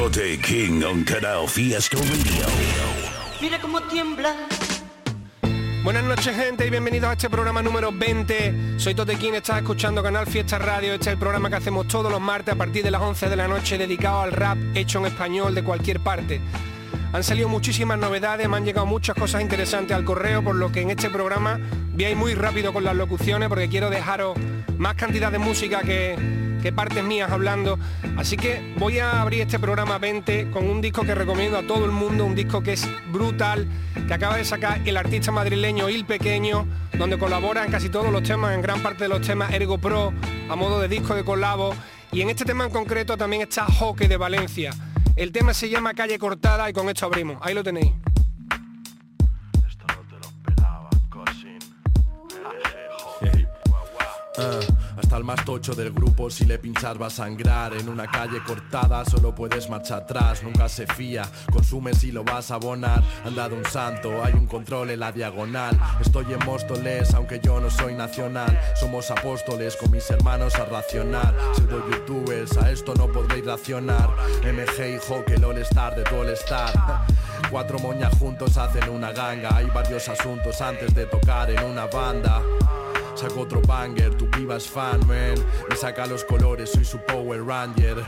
Tote King on Canal Fiesta Radio. Mira cómo tiembla. Buenas noches gente y bienvenidos a este programa número 20. Soy Totequín, estás escuchando Canal Fiesta Radio. Este es el programa que hacemos todos los martes a partir de las 11 de la noche dedicado al rap hecho en español de cualquier parte. Han salido muchísimas novedades, me han llegado muchas cosas interesantes al correo, por lo que en este programa voy a ir muy rápido con las locuciones porque quiero dejaros más cantidad de música que, que partes mías hablando. Así que voy a abrir este programa 20 con un disco que recomiendo a todo el mundo, un disco que es brutal, que acaba de sacar el artista madrileño Il Pequeño, donde colabora en casi todos los temas, en gran parte de los temas Ergo Pro, a modo de disco de colabo. Y en este tema en concreto también está Hockey de Valencia. El tema se llama Calle Cortada y con esto abrimos. Ahí lo tenéis. Hasta el más tocho del grupo si le pinchas va a sangrar. En una calle cortada solo puedes marchar atrás Nunca se fía, consume si lo vas a abonar Han dado un santo, hay un control en la diagonal. Estoy en Móstoles, aunque yo no soy nacional. Somos apóstoles con mis hermanos a racionar. Pseudo youtubers, a esto no podréis racionar. MG y Hockey, el all star de tu all star Cuatro moñas juntos hacen una ganga. Hay varios asuntos antes de tocar en una banda Saco otro banger, tu piba es fan, man Me saca los colores, soy su Power Ranger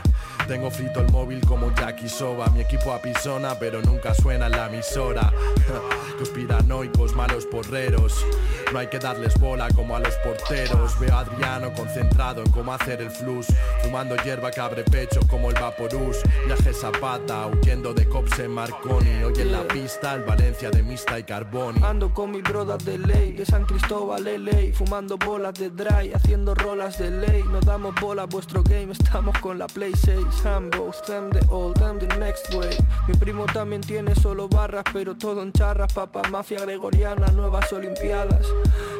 Tengo frito el móvil como Jackie Soba. Mi equipo apisona, pero nunca suena en la emisora. Conspiranoicos, malos porreros. No hay que darles bola como a los porteros. Veo a Adriano concentrado en cómo hacer el flus. Fumando hierba que abre pecho como el Vaporus. Viaje Zapata, huyendo de cops en Marconi. Hoy en la pista, el Valencia de Mista y Carboni. Ando con mi brother de ley, de San Cristóbal, LA Fumando bolas de dry, haciendo rolas de ley. No damos bola a vuestro game, estamos con la Play 6 Both, them the old, I'm the next way Mi primo también tiene solo barras, pero todo en charras. Papá, mafia gregoriana, nuevas olimpiadas.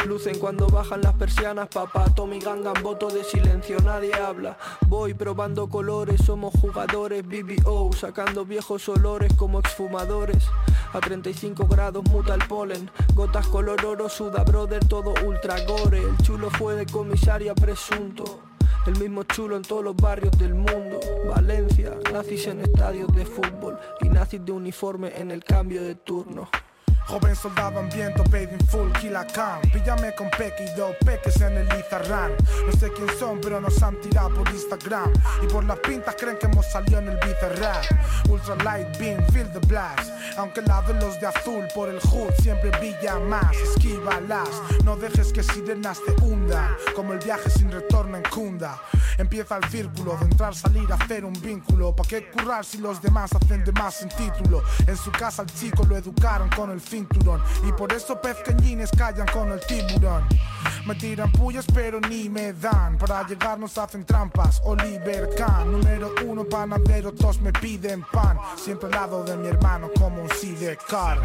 Lucen cuando bajan las persianas, papá. Tommy Gangan, voto de silencio, nadie habla. Voy probando colores, somos jugadores BBO, sacando viejos olores como exfumadores. A 35 grados muta el polen. Gotas color oro, suda brother, todo ultra gore. El chulo fue de comisaria presunto el mismo chulo en todos los barrios del mundo. Valencia, nazis en estadios de fútbol Y nazis de uniforme en el cambio de turno Joven soldado hambriento, paid in full, kill a can Píllame con Peque y dos peques en el Lizarran No sé quién son, pero nos han tirado por Instagram. Y por las pintas creen que hemos salido en el Bizarrap. Ultra light beam, feel the blast. Aunque la de los de azul por el hood siempre brilla más. Esquívalas, no dejes que sirenas te hundan Como el viaje sin retorno en Kunda Empieza el círculo de entrar, salir, hacer un vínculo. ¿Pa' qué currar si los demás hacen de más en título? En su casa al chico lo educaron con el Y por eso pezqueñines callan con el tiburón. Me tiran pullas pero ni me dan. Para llegar nos hacen trampas Oliver Kahn Número uno panadero, todos me piden pan. Siempre al lado de mi hermano como un sidecar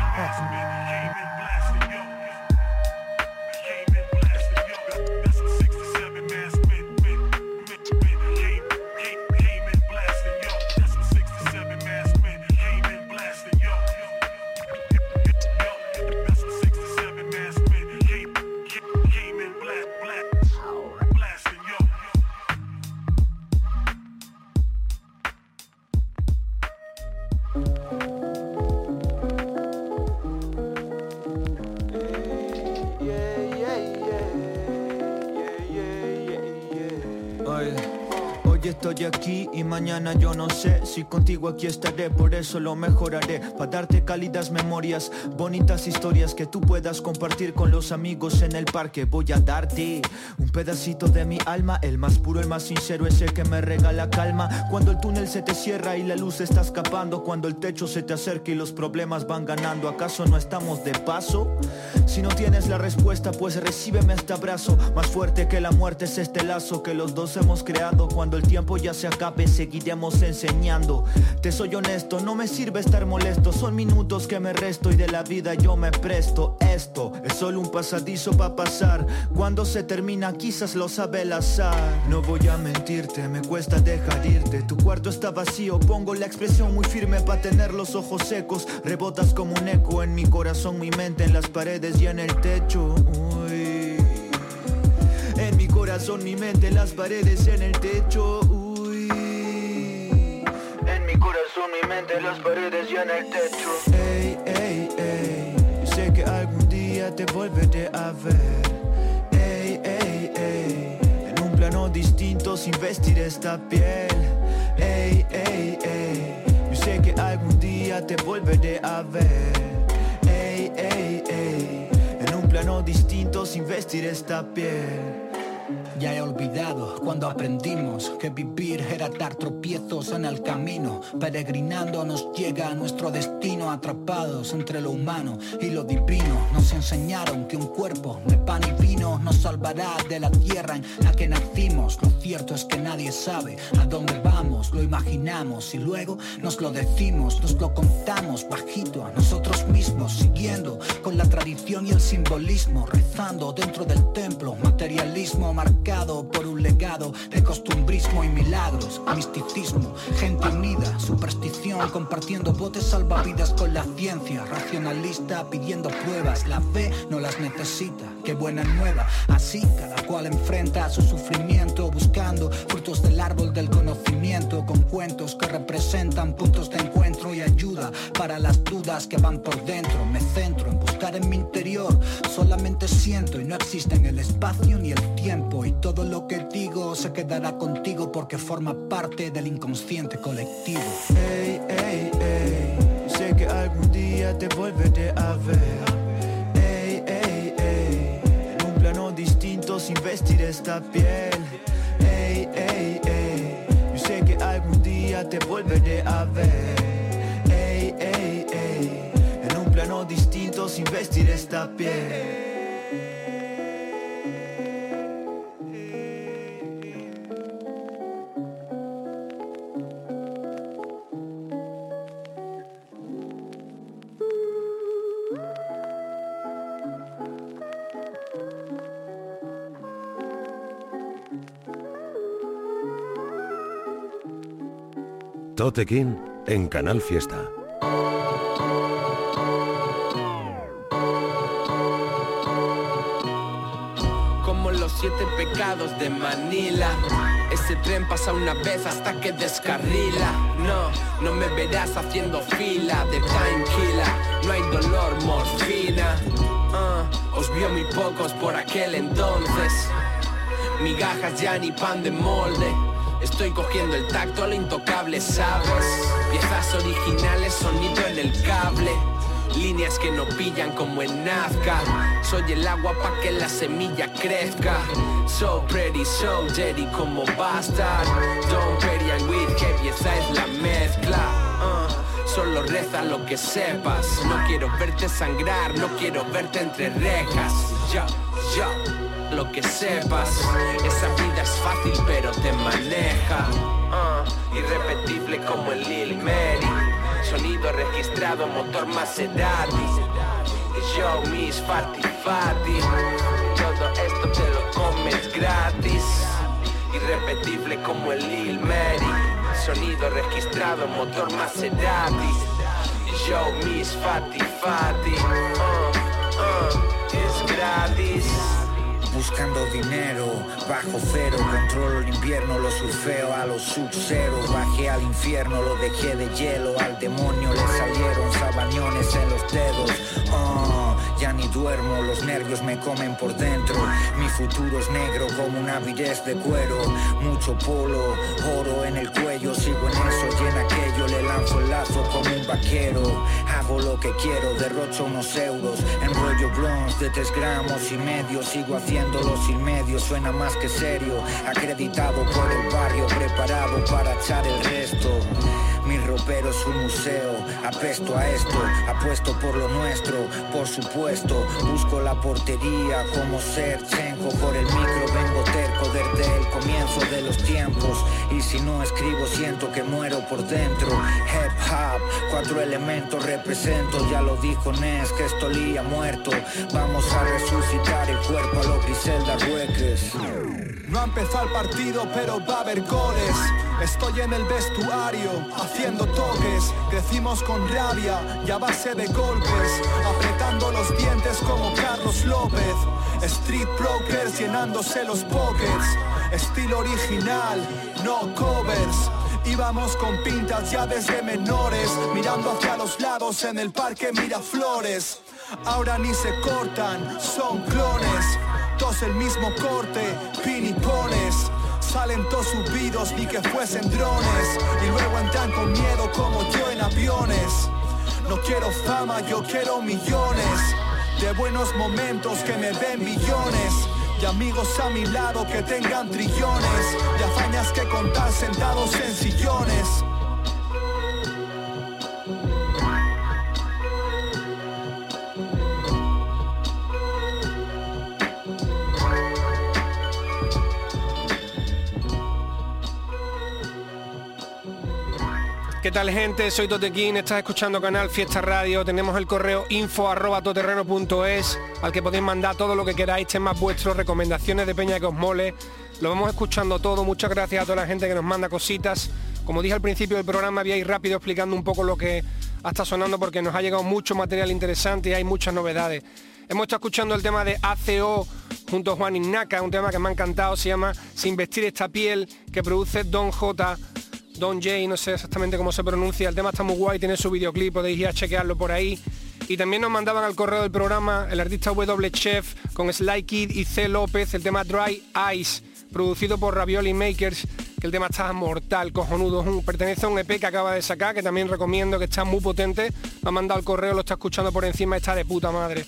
yo no sé si contigo aquí estaré, por eso lo mejoraré, para darte cálidas memorias, bonitas historias que tú puedas compartir con los amigos en el parque. Voy a darte un pedacito de mi alma, el más puro, el más sincero, ese que me regala calma. Cuando el túnel se te cierra y la luz está escapando, cuando el techo se te acerca y los problemas van ganando, ¿acaso no estamos de paso? Si no tienes la respuesta, pues recíbeme este abrazo. Más fuerte que la muerte es este lazo que los dos hemos creado. Cuando el tiempo ya se acabe, seguiremos enseñando. Te soy honesto, no me sirve estar molesto. Son minutos que me resto y de la vida yo me presto. Esto es solo un pasadizo para pasar. Cuando se termina, quizás lo sabe el azar. No voy a mentirte, me cuesta dejar irte. Tu cuarto está vacío, pongo la expresión muy firme para tener los ojos secos. Rebotas como un eco en mi corazón, mi mente, en las paredes y en el techo. En mi corazón, mi mente, en las paredes y en el techo. Corazón, mi mente, en las paredes y en el techo. Ey, ey, ey. Yo sé que algún día te volveré a ver. Ey, ey, ey. En un plano distinto sin vestir esta piel. Ey, ey, ey. Yo sé que algún día te volveré a ver. Ey, ey, ey. En un plano distinto sin vestir esta piel. Ya he olvidado cuando aprendimos que vivir era dar tropiezos en el camino. Peregrinando nos llega a nuestro destino atrapados entre lo humano y lo divino. Nos enseñaron que un cuerpo de pan y vino nos salvará de la tierra en la que nacimos. Lo cierto es que nadie sabe a dónde vamos, lo imaginamos y luego nos lo decimos, nos lo contamos bajito a nosotros mismos, siguiendo con la tradición y el simbolismo, rezando dentro del templo, materialismo marcado por un legado de costumbrismo y milagros, misticismo, gente unida, superstición, compartiendo botes salvavidas con la ciencia, racionalista pidiendo pruebas, la fe no las necesita, qué buena nueva, así cada cual enfrenta su sufrimiento buscando frutos del árbol del conocimiento con cuentos que representan puntos de encuentro y ayuda para las dudas que van por dentro, me centro en buscar en mi interior, solamente siento y no existe en el espacio ni el tiempo y todo lo que digo se quedará contigo porque forma parte del inconsciente colectivo. Ey, ey, ey, sé que algún día te volveré a ver. Sin vestir esta piel. Ey, ey, ey, yo sé que algún día te volveré a ver. Ey, ey, ey, en un plano distinto sin vestir esta piel. King en Canal Fiesta. Como los siete pecados de Manila. Ese tren pasa una vez hasta que descarrila. No, no me verás haciendo fila de killer. No hay dolor, morfina. Ah, os vio muy pocos por aquel entonces. Migajas ya ni pan de molde. Estoy cogiendo el tacto a lo intocable, ¿sabes? Piezas originales, sonido en el cable. Líneas que no pillan como en Nazca. Soy el agua pa' que la semilla crezca. So pretty, so dirty como bastard. Don't petty and weed, que pieza es la mezcla. Uh, solo reza lo que sepas. No quiero verte sangrar, no quiero verte entre rejas. Lo que sepas. Esa vida es fácil, pero te maneja. Ah, irrepetible como el Lil Mary. Sonido registrado, motor Maserati. Y yo, mis Fati Fati. Todo esto te lo comes gratis. Irrepetible como el Lil Mary. Sonido registrado, motor Maserati. Y yo, mis Fati Fati. Ah, ah, es gratis. Buscando dinero, bajo cero, controlo el invierno, lo surfeo a los sub-cero, bajé al infierno, lo dejé de hielo, al demonio le salieron sabañones en los dedos, oh, ya ni duermo, los nervios me comen por dentro, mi futuro es negro como una avidez de cuero, mucho polo, oro en el cuello, sigo en eso y en aquello, le lanzo el lazo como un vaquero, hago lo que quiero, derrocho unos euros, enrollo blondes de tres gramos y medio, sigo haciendo sin medios suena más que serio, acreditado por el barrio, preparado para echar el resto. Mi ropero es un museo, Apesto a esto, apuesto por lo nuestro, por supuesto. Busco la portería como ser chenco por el micro, vengo terco desde el comienzo de los tiempos. Y si no escribo, siento que muero por dentro. Hip hop, cuatro elementos represento, ya lo dijo Nes, que esto lía muerto. Vamos a resucitar el cuerpo a los Griselda Rueques. No ha empezado el partido, pero va a haber goles. Estoy en el vestuario, haciendo toques. Crecimos con rabia y a base de golpes. Apretando los dientes como Carlos López. Street brokers llenándose los pockets. Estilo original, no covers. Íbamos con pintas ya desde menores, mirando hacia los lados en el parque Miraflores. Ahora ni se cortan, son clones. Todos el mismo corte, pinipones. Salen todos subidos ni que fuesen drones. Y luego entran con miedo como yo en aviones. No quiero fama, yo quiero millones. De buenos momentos que me den billones. Y amigos a mi lado que tengan trillones. Y hazañas que contar sentados en sillones. ¿Qué tal gente? Soy Totequín, estás escuchando Canal Fiesta Radio, tenemos el correo info arroba toterreno.es al que podéis mandar todo lo que queráis, temas vuestros, recomendaciones de Peña que os mole. Lo vamos escuchando todo, muchas gracias a toda la gente que nos manda cositas. Como dije al principio del programa, voy a ir rápido explicando un poco lo que está sonando porque nos ha llegado mucho material interesante y hay muchas novedades. Hemos estado escuchando el tema de ACO junto a Juan Ignaca, un tema que me ha encantado, se llama Sin vestir esta piel, que produce Don J Don Jay, no sé exactamente cómo se pronuncia, el tema está muy guay, tiene su videoclip, podéis ir a chequearlo por ahí. Y también nos mandaban al correo del programa el artista W Chef con Sly Kid y C. López, el tema Dry Ice, producido por Ravioli Makers, que el tema está mortal, cojonudo, pertenece a un EP que acaba de sacar, que también recomiendo, que está muy potente. Me ha mandado al correo, lo está escuchando por encima, está de puta madre.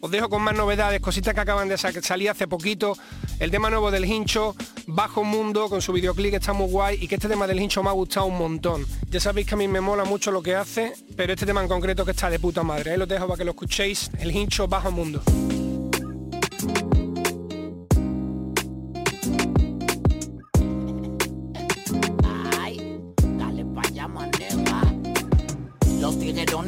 Os dejo con más novedades, cositas que acaban de salir hace poquito. El tema nuevo del hincho, Bajo Mundo, con su videoclip que está muy guay y que este tema del hincho me ha gustado un montón. Ya sabéis que a mí me mola mucho lo que hace, pero este tema en concreto que está de puta madre. Ahí lo dejo para que lo escuchéis, el hincho Bajo Mundo.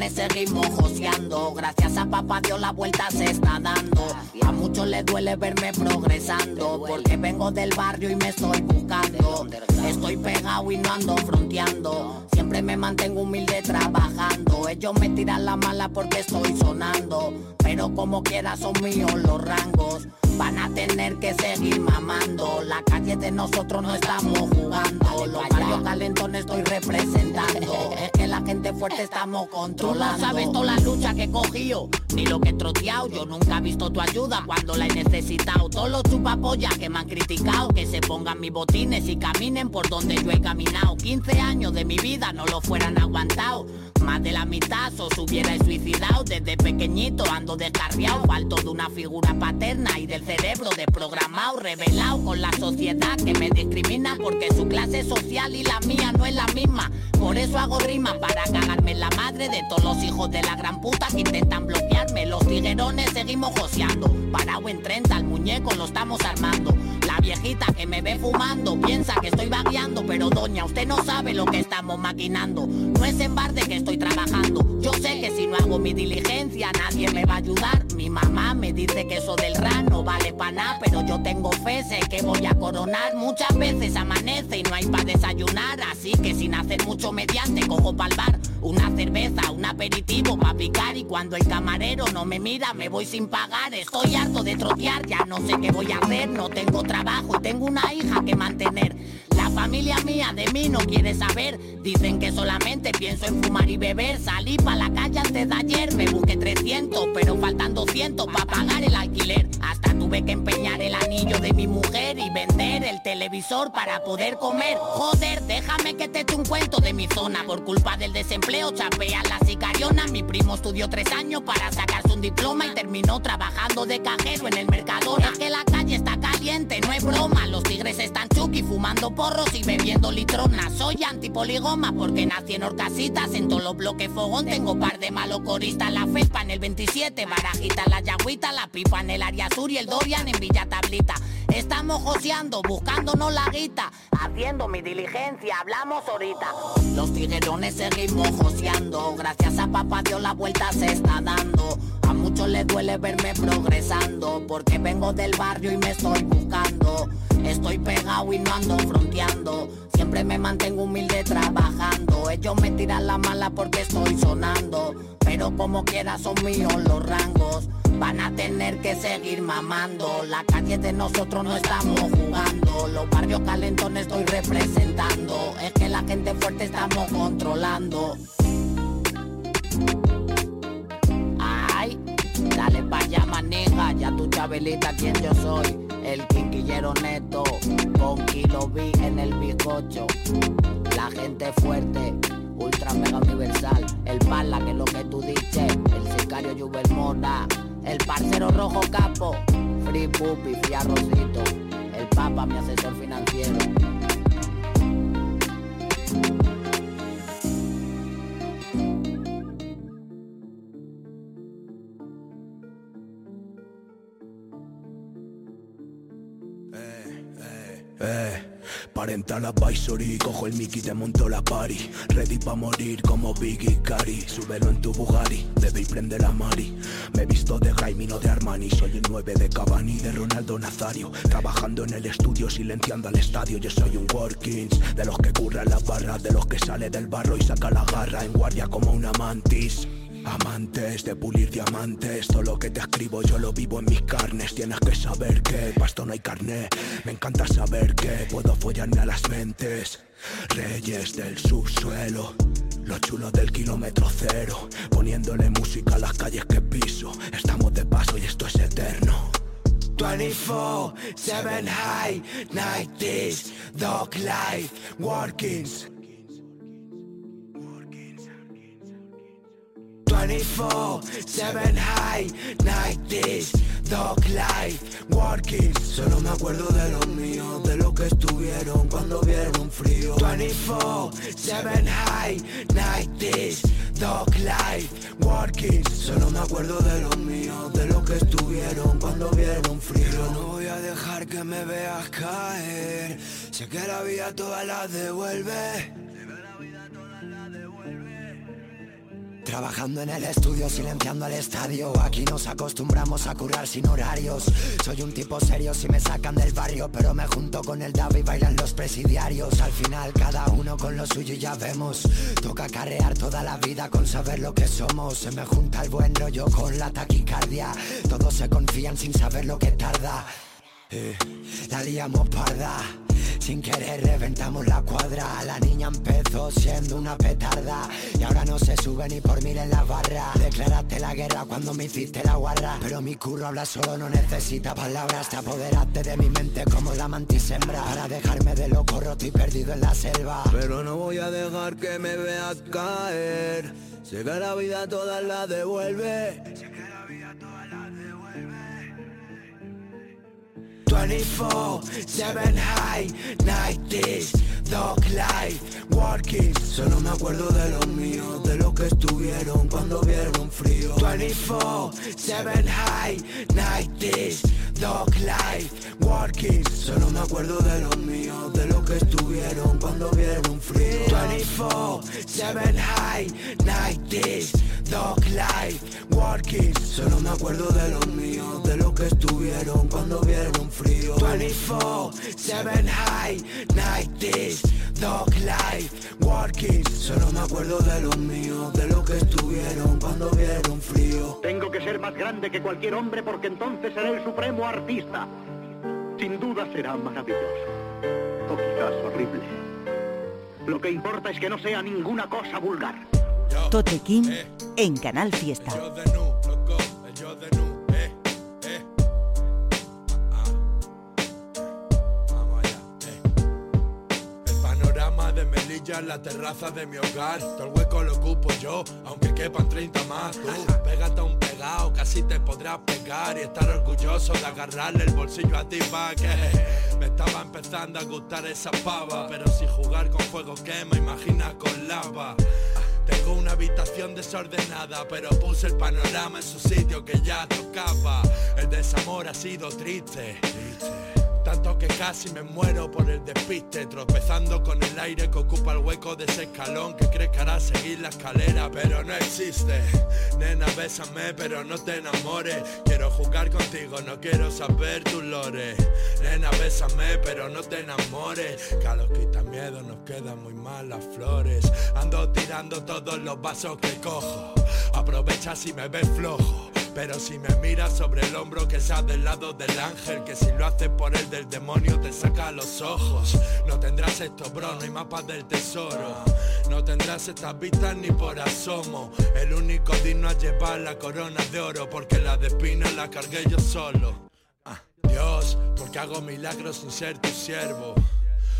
Seguimos joseando. Gracias a papá Dios la vuelta se está dando. A muchos les duele verme progresando. Porque vengo del barrio y me estoy buscando. Estoy pegado y no ando fronteando. Siempre me mantengo humilde trabajando. Ellos me tiran la mala porque estoy sonando. Pero como quiera son míos los rangos. Van a tener que seguir mamando. La calle de nosotros no estamos jugando. Los barrios calentones estoy representando. Fuerte estamos controlando. Tú no sabes toda la lucha que he cogido, ni lo que he troteado. Yo nunca he visto tu ayuda cuando la he necesitado. Todos los chupapollas que me han criticado, que se pongan mis botines y caminen por donde yo he caminado. 15 años de mi vida no lo fueran aguantado. Más de la mitad os hubiera suicidado desde pequeñito ando descarriado falto de una figura paterna y del cerebro desprogramado revelado con la sociedad que me discrimina porque su clase social y la mía no es la misma por eso hago rima para cagarme la madre de todos los hijos de la gran puta que intentan bloquearme los tiguerones seguimos joseando parado en 30 al muñeco lo estamos armando la viejita que me ve fumando piensa que estoy vagueando pero doña usted no sabe lo que estamos maquinando no es en bar de que estoy trabajando. Yo sé que si no hago mi diligencia nadie me va a ayudar. Mi mamá me dice que eso del ran no vale para nada, pero yo tengo fe, sé que voy a coronar. Muchas veces amanece y no hay para desayunar, así que sin hacer mucho mediante cojo pa'l bar una cerveza, un aperitivo para picar y cuando el camarero no me mira me voy sin pagar. Estoy harto de trotear, ya no sé qué voy a hacer, no tengo trabajo y tengo una hija que mantener. La familia mía de mí no quiere saber. Dicen que solamente pienso en fumar y beber. Salí pa' la calle antes de ayer. Me busqué 300, pero faltan 200 para pagar el alquiler. Hasta tuve que empeñar el anillo de mi mujer y vender el televisor para poder comer. Joder, déjame que te eche un cuento de mi zona. Por culpa del desempleo chapean la sicariona. Mi primo estudió tres años para sacarse un diploma y terminó trabajando de cajero en el Mercadona. Es que la calle está caliente, no es broma. Los tigres están chuki fumando y bebiendo litrona. Soy antipoligoma porque nací en Orcasitas. En todos los bloques fogón tengo par de malocoristas. La felpa en el 27, barajita la yagüita, la pipa en el área sur y el Dorian en Villa Tablita. Estamos joseando, buscándonos la guita, haciendo mi diligencia, hablamos ahorita. Los tiguerones seguimos joseando, gracias a papá Dios la vuelta se está dando. A muchos les duele verme progresando, porque vengo del barrio y me estoy buscando. Estoy pegado y no ando fronteando. Siempre me mantengo humilde trabajando. Ellos me tiran la mala porque estoy sonando. Pero como quiera son míos los rangos. Van a tener que seguir mamando. La calle de nosotros no estamos jugando. Los barrios calentones estoy representando. Es que la gente fuerte estamos controlando. Ya tu chabelita, quien yo soy. El quinquillero neto. Con kilo B en el bizcocho. La gente fuerte. Ultra mega universal. El pala, que es lo que tú dices. El sicario Jubel Mona. El parcero rojo capo. Free Puppy, Free Arrocito. El papa, mi asesor financiero. 40 la advisory. Cojo el Mickey, te monto la party. Ready pa' morir como Biggie Cari Súbelo en tu Bugatti, debí prender la Mari. Me he visto de Jaime, no de Armani. Soy el 9 de Cavani, de Ronaldo Nazario. Trabajando en el estudio, silenciando al estadio. Yo soy un Workings, de los que curran las barras De los que sale del barro y saca la garra. En guardia como una mantis. Amantes de pulir diamantes, todo lo que te escribo yo lo vivo en mis carnes. Tienes que saber que pasto no hay carne. Me encanta saber que puedo follarme a las mentes. Reyes del subsuelo, los chulos del kilómetro cero, poniéndole música a las calles que piso. Estamos de paso y esto es eterno. 24, 7 high, 90s, dog life, workings. 24, 7 high, 90s, dog life, working. Solo me acuerdo de los míos, de lo que estuvieron cuando vieron frío. 24, 7 high, 90s, dog life, working. Solo me acuerdo de los míos, de lo que estuvieron cuando vieron frío. No voy a dejar que me veas caer, sé que la vida toda la devuelve Trabajando en el estudio, silenciando el estadio. Aquí nos acostumbramos a currar sin horarios. Soy un tipo serio si me sacan del barrio Pero me junto con el David y bailan los presidiarios. Al final cada uno con lo suyo y ya vemos. Toca carrear toda la vida con saber lo que somos. Se me junta el buen rollo con la taquicardia. Todos se confían sin saber lo que tarda La liamos parda. Sin querer reventamos la cuadra. La niña empezó siendo una petarda. Y ahora no se sube ni por mil en la barra. Declaraste la guerra cuando me hiciste la guarra. Pero mi curro habla solo, no necesita palabras. Te apoderaste de mi mente como la mantisembra Para dejarme de loco roto y perdido en la selva. Pero no voy a dejar que me veas caer. Sé que la vida toda la devuelve 24, 7 high, 90s, dog life, working Solo me acuerdo de los míos, de lo que estuvieron cuando vieron frío. 24, 7 high, 90s, dog life, working Solo me acuerdo de los míos, de lo que estuvieron cuando vieron frío. 24, 7 high, 90s, dog life, working Solo me acuerdo de los míos, de lo que estuvieron cuando vieron frío 24, 7 high, 90s, dog life, working Solo me acuerdo de los míos, de lo que estuvieron cuando vieron frío Tengo que ser más grande que cualquier hombre porque entonces seré el supremo artista. Sin duda será maravilloso. O quizás horrible. Lo que importa es que no sea ninguna cosa vulgar. Tote King en Canal Fiesta. en la terraza de mi hogar. Todo el hueco lo ocupo yo, aunque quepan 30 más. Tú, pégate a un pegado, casi te podrás pegar y estar orgulloso de agarrarle el bolsillo a ti pa' que me estaba empezando a gustar esa pava. Pero si jugar con fuego quema, imagina con lava. Tengo una habitación desordenada, pero puse el panorama en su sitio que ya tocaba. El desamor ha sido triste. Tanto que casi me muero por el despiste Tropezando con el aire que ocupa el hueco de ese escalón Que crees que hará seguir la escalera pero no existe. Nena bésame pero no te enamores. Quiero jugar contigo, no quiero saber tus lores. Nena bésame pero no te enamores. Que a los quita miedo nos quedan muy mal las flores. Ando tirando todos los vasos que cojo. Aprovecha si me ves flojo pero si me miras sobre el hombro que sea del lado del ángel Que si lo haces por el del demonio te saca los ojos. No tendrás esto bro, no mapas del tesoro. No tendrás estas vistas ni por asomo. El único digno a llevar la corona de oro Porque la de espina la cargué yo solo. Ah, Dios, porque hago milagros sin ser tu siervo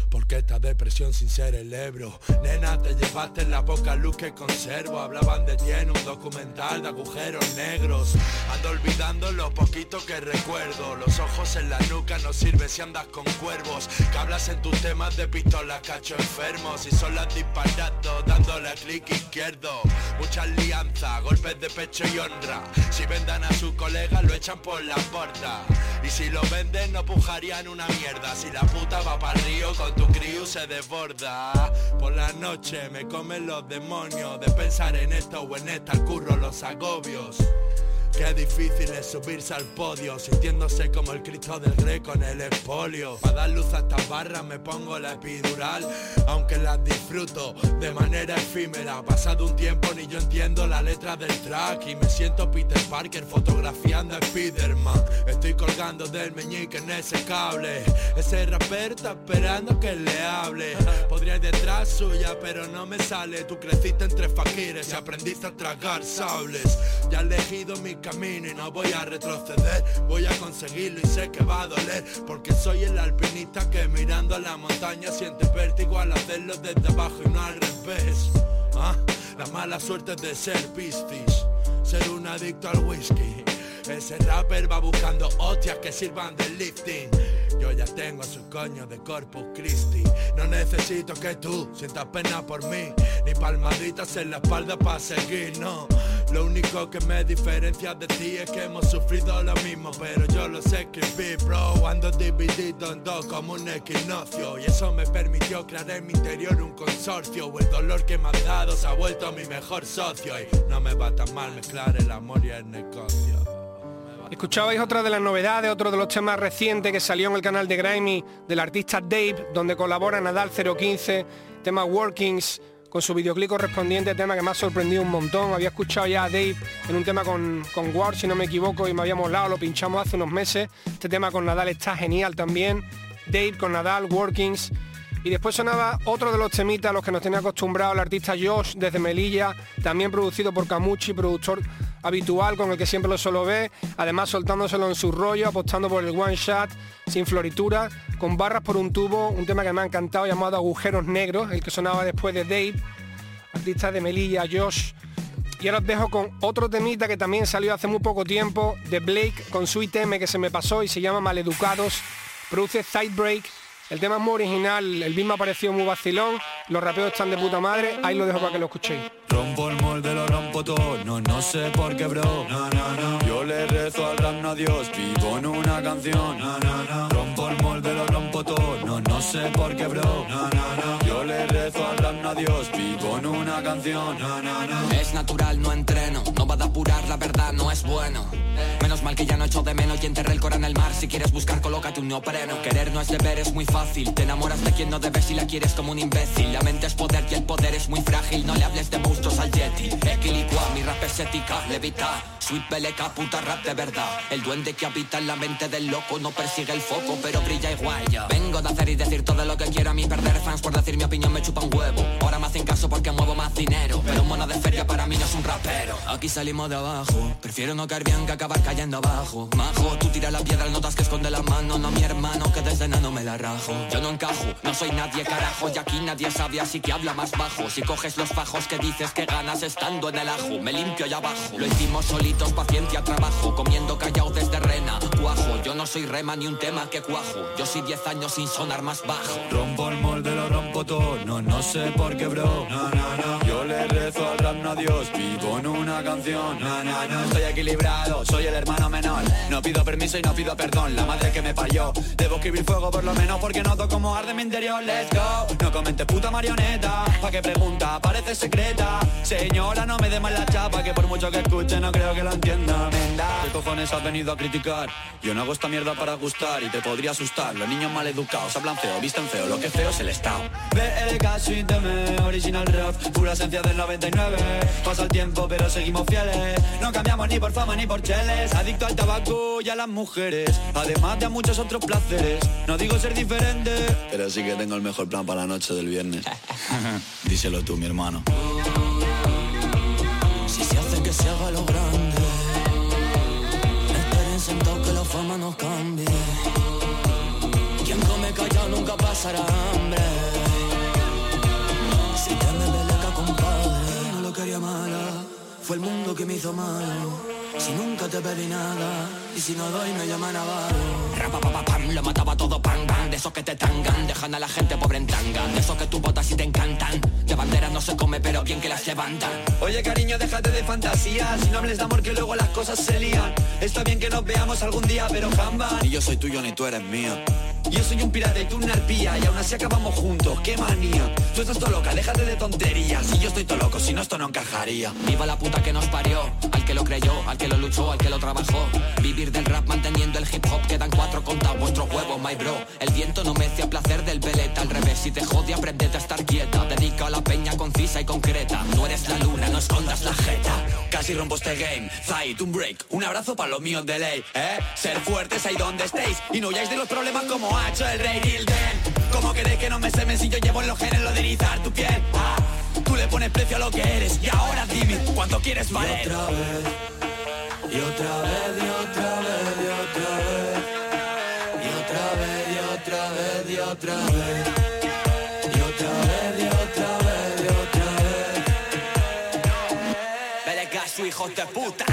porque esta depresión sin ser el Ebro Nena, te llevaste la poca luz que conservo. Hablaban de ti en un documental de agujeros negros. Ando olvidando lo poquito que recuerdo. Los ojos en la nuca no sirve si andas con cuervos. Que hablas en tus temas de pistola, cacho enfermos. Y son las disparando, dándole a clic izquierdo. Mucha alianza, golpes de pecho y honra. Si vendan a su colega lo echan por la puerta. Y si lo venden no pujarían una mierda. Si la puta va para río con tu crío se desborda. Por la noche me comen los demonios De pensar en esto o en esta curro los agobios Qué difícil es subirse al podio Sintiéndose como el Cristo del Greco en el expolio Para dar luz a estas barras me pongo la epidural Aunque las disfruto de manera efímera. Pasado un tiempo ni yo entiendo la letra del track Y me siento Peter Parker fotografiando a Spiderman. Estoy colgando del meñique en ese cable Ese rapper está esperando que le hable. Podría ir detrás suya pero no me sale. Tú creciste entre faquires y aprendiste a tragar sables. Ya he elegido mi camino y no voy a retroceder. Voy a conseguirlo y sé que va a doler Porque soy el alpinista que mirando a la montaña Siente vértigo al hacerlo desde abajo y no al revés. ¿Ah? La mala suerte de ser pistis Ser un adicto al whisky. Ese rapper va buscando hostias que sirvan de lifting Yo ya tengo su coño de Corpus Christi. No necesito que tú sientas pena por mí Ni palmaditas en la espalda para seguir, no. Lo único que me diferencia de ti es que hemos sufrido lo mismo Pero yo lo sé escribir, bro. Ando dividido en dos como un equinoccio Y eso me permitió crear en mi interior un consorcio. El dolor que me has dado se ha vuelto mi mejor socio Y no me va tan mal mezclar el amor y el negocio Escuchabais otra de las novedades, otro de los temas recientes que salió en el canal de Grimy del artista Dave, donde colabora Nadal 015, tema Workings, con su videoclip correspondiente, tema que me ha sorprendido un montón. Había escuchado ya a Dave en un tema con, con Ward, si no me equivoco, y me había molado, lo pinchamos hace unos meses. Este tema con Nadal está genial también. Dave con Nadal, Workings. Y después sonaba otro de los temitas a los que nos tenía acostumbrado el artista Josh desde Melilla, también producido por Camuchi, productor habitual con el que siempre lo solo ve, además soltándoselo en su rollo, apostando por el one shot, sin floritura, con barras por un tubo, un tema que me ha encantado llamado Agujeros Negros, el que sonaba después de Dave, artista de Melilla, Josh. Y ahora os dejo con otro temita que también salió hace muy poco tiempo, de Blake, con Sweet M que se me pasó y se llama Maleducados, produce Sidebreak el tema es muy original, el beat me ha parecido muy vacilón, los rapeos están de puta madre, ahí lo dejo para que lo escuchéis. Rompo el molde, lo rompo todo, no, no sé por qué, bro. No, no, no. Yo le rezo al rap, no a Dios, vivo en una canción. No, no, no. Rompo el molde, lo rompo todo, no, no sé por qué, bro. No, no, no. Yo le rezo al rap, no a Dios, vivo en una canción. No, no, no. Es natural, no entreno, no va a apurar, la verdad no es bueno. Menos mal que ya no echo de menos y enterré el cora en el mar. Si quieres buscar, colócate un neopreno. Querer no es deber, es muy fácil. Te enamoras de quien no debes y la quieres como un imbécil. La mente es poder y el poder es muy frágil. No le hables de monstruos al Yeti. Equilicua, mi rap es ética, levita. Sweet beleca, puta rap de verdad. El duende que habita en la mente del loco no persigue el foco, pero brilla igual. Yo vengo de hacer y de Decir todo lo que quiero a mí perder fans por decir mi opinión me chupa un huevo. Ahora me hacen caso porque muevo más dinero. Pero un mono de feria para mí no es un rapero. Aquí salimos de abajo. Prefiero no caer bien que acabar cayendo abajo. Majo, tú tira la piedra, notas que esconde la mano. No mi hermano que desde nano me la rajo. Yo no encajo, no soy nadie carajo. Y aquí nadie sabe así que habla más bajo. Si coges los fajos que dices que ganas estando en el ajo. Me limpio allá abajo. Lo hicimos solitos, paciencia, trabajo. Comiendo callao desde rena. Cuajo, yo no soy rema ni un tema que cuajo. Yo soy 10 años sin sonar más bajo. Rompo el molde, lo rompo todo, no, no sé por qué, bro. No, no, no. Yo le rezo al rap, no a Dios, vivo en una canción. No, no, no. Estoy equilibrado, soy el hermano menor. No pido permiso y no pido perdón, la madre que me parió. Debo escribir fuego por lo menos porque noto como arde mi interior. Let's go. No comentes puta marioneta, pa' que pregunta, parece secreta. Señora, no me dé mal la chapa, que por mucho que escuche no creo que lo entienda. Menda. ¿Qué cojones has venido a criticar? Yo no hago esta mierda para gustar y te podría asustar. Los niños mal educados hablan feo, visten feo, lo que es feo es el estado. BLK, Sweet M, original rap, pura esencia del 99. Pasa el tiempo, pero seguimos fieles. No cambiamos ni por fama ni por cheles. Adicto al tabaco y a las mujeres, además de a muchos otros placeres. No digo ser diferente, pero sí que tengo el mejor plan para la noche del viernes. Díselo tú, mi hermano. Si se hace que se haga lo grande Esperen sentado fama nos cambie. Quien come callado nunca pasará hambre. Si te me beleca compadre No lo quería mala Fue el mundo que me hizo malo. Si nunca te pedí nada Y si no doy me llaman avaro Rapapapapam, lo mataba todo pan pan De esos que te tangan, dejan a la gente pobre en tanga. De esos que tú botas y te encantan. De banderas no se come pero bien que las levantan. Oye cariño, déjate de fantasías Si no hables de amor que luego las cosas se lían. Está bien que nos veamos algún día, pero jamás. Ni yo soy tuyo ni tú eres mía yo soy un pirata y tú una arpía Y aún así acabamos juntos, qué manía Tú estás todo loca, déjate de tonterías Y yo estoy todo loco, si no esto no encajaría Viva la puta que nos parió, al que lo creyó, al que lo luchó, al que lo trabajó. Vivir del rap manteniendo el hip hop, quedan cuatro contados vuestros huevos, my bro. El viento no mece a placer del veleta, al revés, si te jode aprendete a estar quieta. Dedica a la peña concisa y concreta. No eres la luna, no escondas la jeta. Casi rompo este game, fight, un break Un abrazo para los míos de ley, eh Ser fuertes ahí donde estéis Y no huyáis de los problemas como ha hecho el rey Gilden ¿Cómo queréis que no me semen si yo llevo en los genes lo de erizar tu piel? Ah, tú le pones precio a lo que eres Y ahora dime, ¿cuánto quieres valer? Y otra vez, y otra vez, y otra vez, y otra vez. Y otra vez, y otra vez, y otra vez. Y otra vez, y otra vez, y otra vez. Dale caso, hijos de puta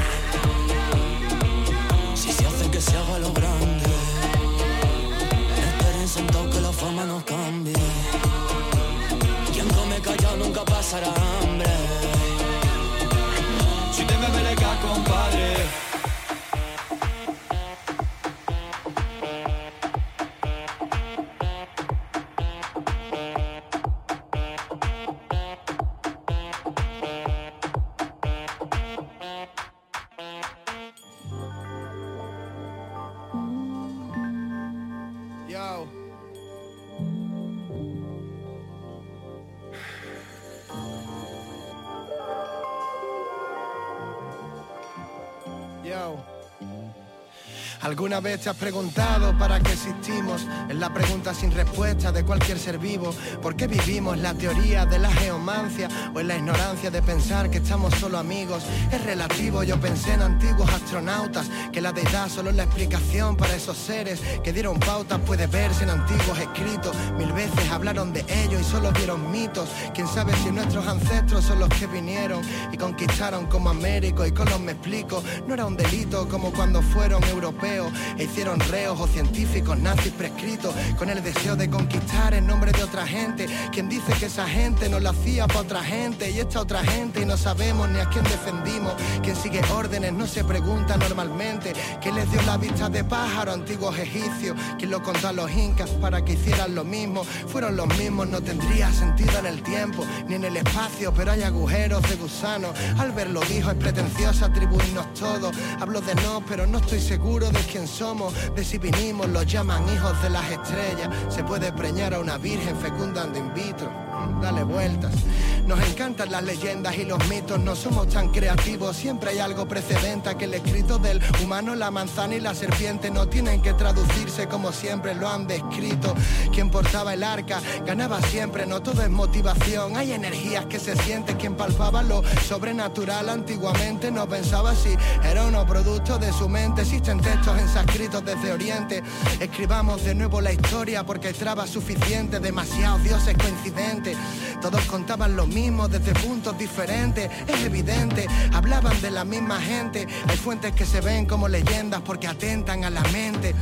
nos cambie. Quien come callado nunca pasará hambre. Si te me meleca, compadre ¿Alguna vez te has preguntado para qué existimos? Es la pregunta sin respuesta de cualquier ser vivo. ¿Por qué vivimos la teoría de la geomancia o en la ignorancia de pensar que estamos solo amigos? Es relativo, yo pensé en antiguos astronautas, que la deidad solo es la explicación para esos seres que dieron pautas, puede verse en antiguos escritos. Mil veces hablaron de ellos y solo vieron mitos. Quién sabe si nuestros ancestros son los que vinieron y conquistaron como Américo y con los me explico. No era un delito como cuando fueron europeos e hicieron reos o científicos nazis prescritos con el deseo de conquistar en nombre de otra gente. Quien dice que esa gente no lo hacía para otra gente y esta otra gente y no sabemos ni a quién defendimos. Quien sigue órdenes no se pregunta normalmente qué les dio la vista de pájaro antiguos egipcios. Quien lo contó a los incas para que hicieran lo mismo. Fueron los mismos, no tendría sentido en el tiempo ni en el espacio, pero hay agujeros de gusano. Albert lo dijo, es pretencioso atribuirnos todo. Hablo de no, pero no estoy seguro de quién somos, de si vinimos, los llaman hijos de las estrellas. Se puede preñar a una virgen fecundando in vitro. Dale vueltas. Nos encantan las leyendas y los mitos, no somos tan creativos, siempre hay algo precedente que el escrito del humano, la manzana y la serpiente no tienen que traducirse como siempre lo han descrito. Quien portaba el arca ganaba siempre, no todo es motivación, hay energías que se sienten, quien palpaba lo sobrenatural antiguamente no pensaba si era uno producto de su mente, existen textos en sánscritos desde Oriente, escribamos de nuevo la historia porque trabas suficientes, demasiados dioses coincidentes, todos contaban lo mismo desde puntos diferentes, es evidente, hablaban de la misma gente, hay fuentes que se ven como leyendas porque atentan a la mente,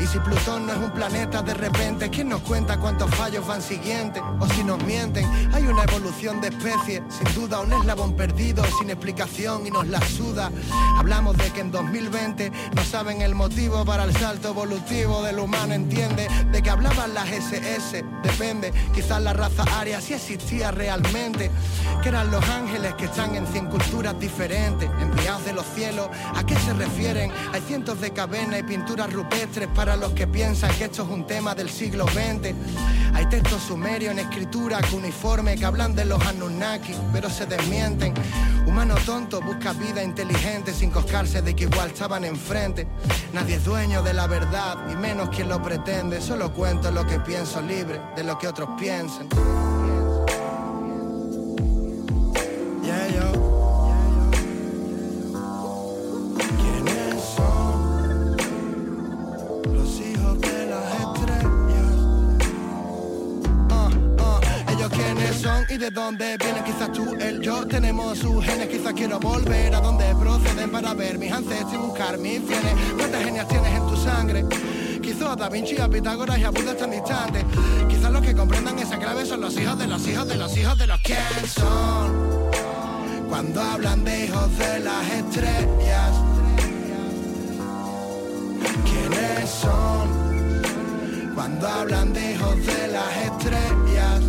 y si Plutón no es un planeta de repente, ¿quién nos cuenta cuántos fallos van siguientes? O si nos mienten, hay una evolución de especies, sin duda un eslabón perdido, sin explicación y nos la suda. Hablamos de que en 2020 no saben el motivo para el salto evolutivo del humano, entiende, de que hablaban las SS, depende, quizás la raza aria sí existía realmente, que eran los ángeles que están en cien culturas diferentes, enviados de los cielos, ¿a qué se refieren? Hay cientos de cavernas y pinturas rupestres para los que piensan que esto es un tema del siglo XX. Hay textos sumerios en escritura cuneiforme que hablan de los Anunnaki, pero se desmienten. Humano tonto busca vida inteligente sin coscarse de que igual estaban enfrente. Nadie es dueño de la verdad, y menos quien lo pretende. Solo cuento lo que pienso libre de lo que otros piensen. Y de dónde vienen quizás tú, el yo. Tenemos sus genes quizás quiero volver. A donde proceden para ver mis ancestros y buscar mis bienes cuántas genias tienes en tu sangre Quizás a Da Vinci, a Pitágoras y a Buda están distantes. Quizás los que comprendan esa clave son los hijos de los hijos de los hijos de los quién son Cuando hablan de hijos de las estrellas. ¿Quiénes son? Cuando hablan de hijos de las estrellas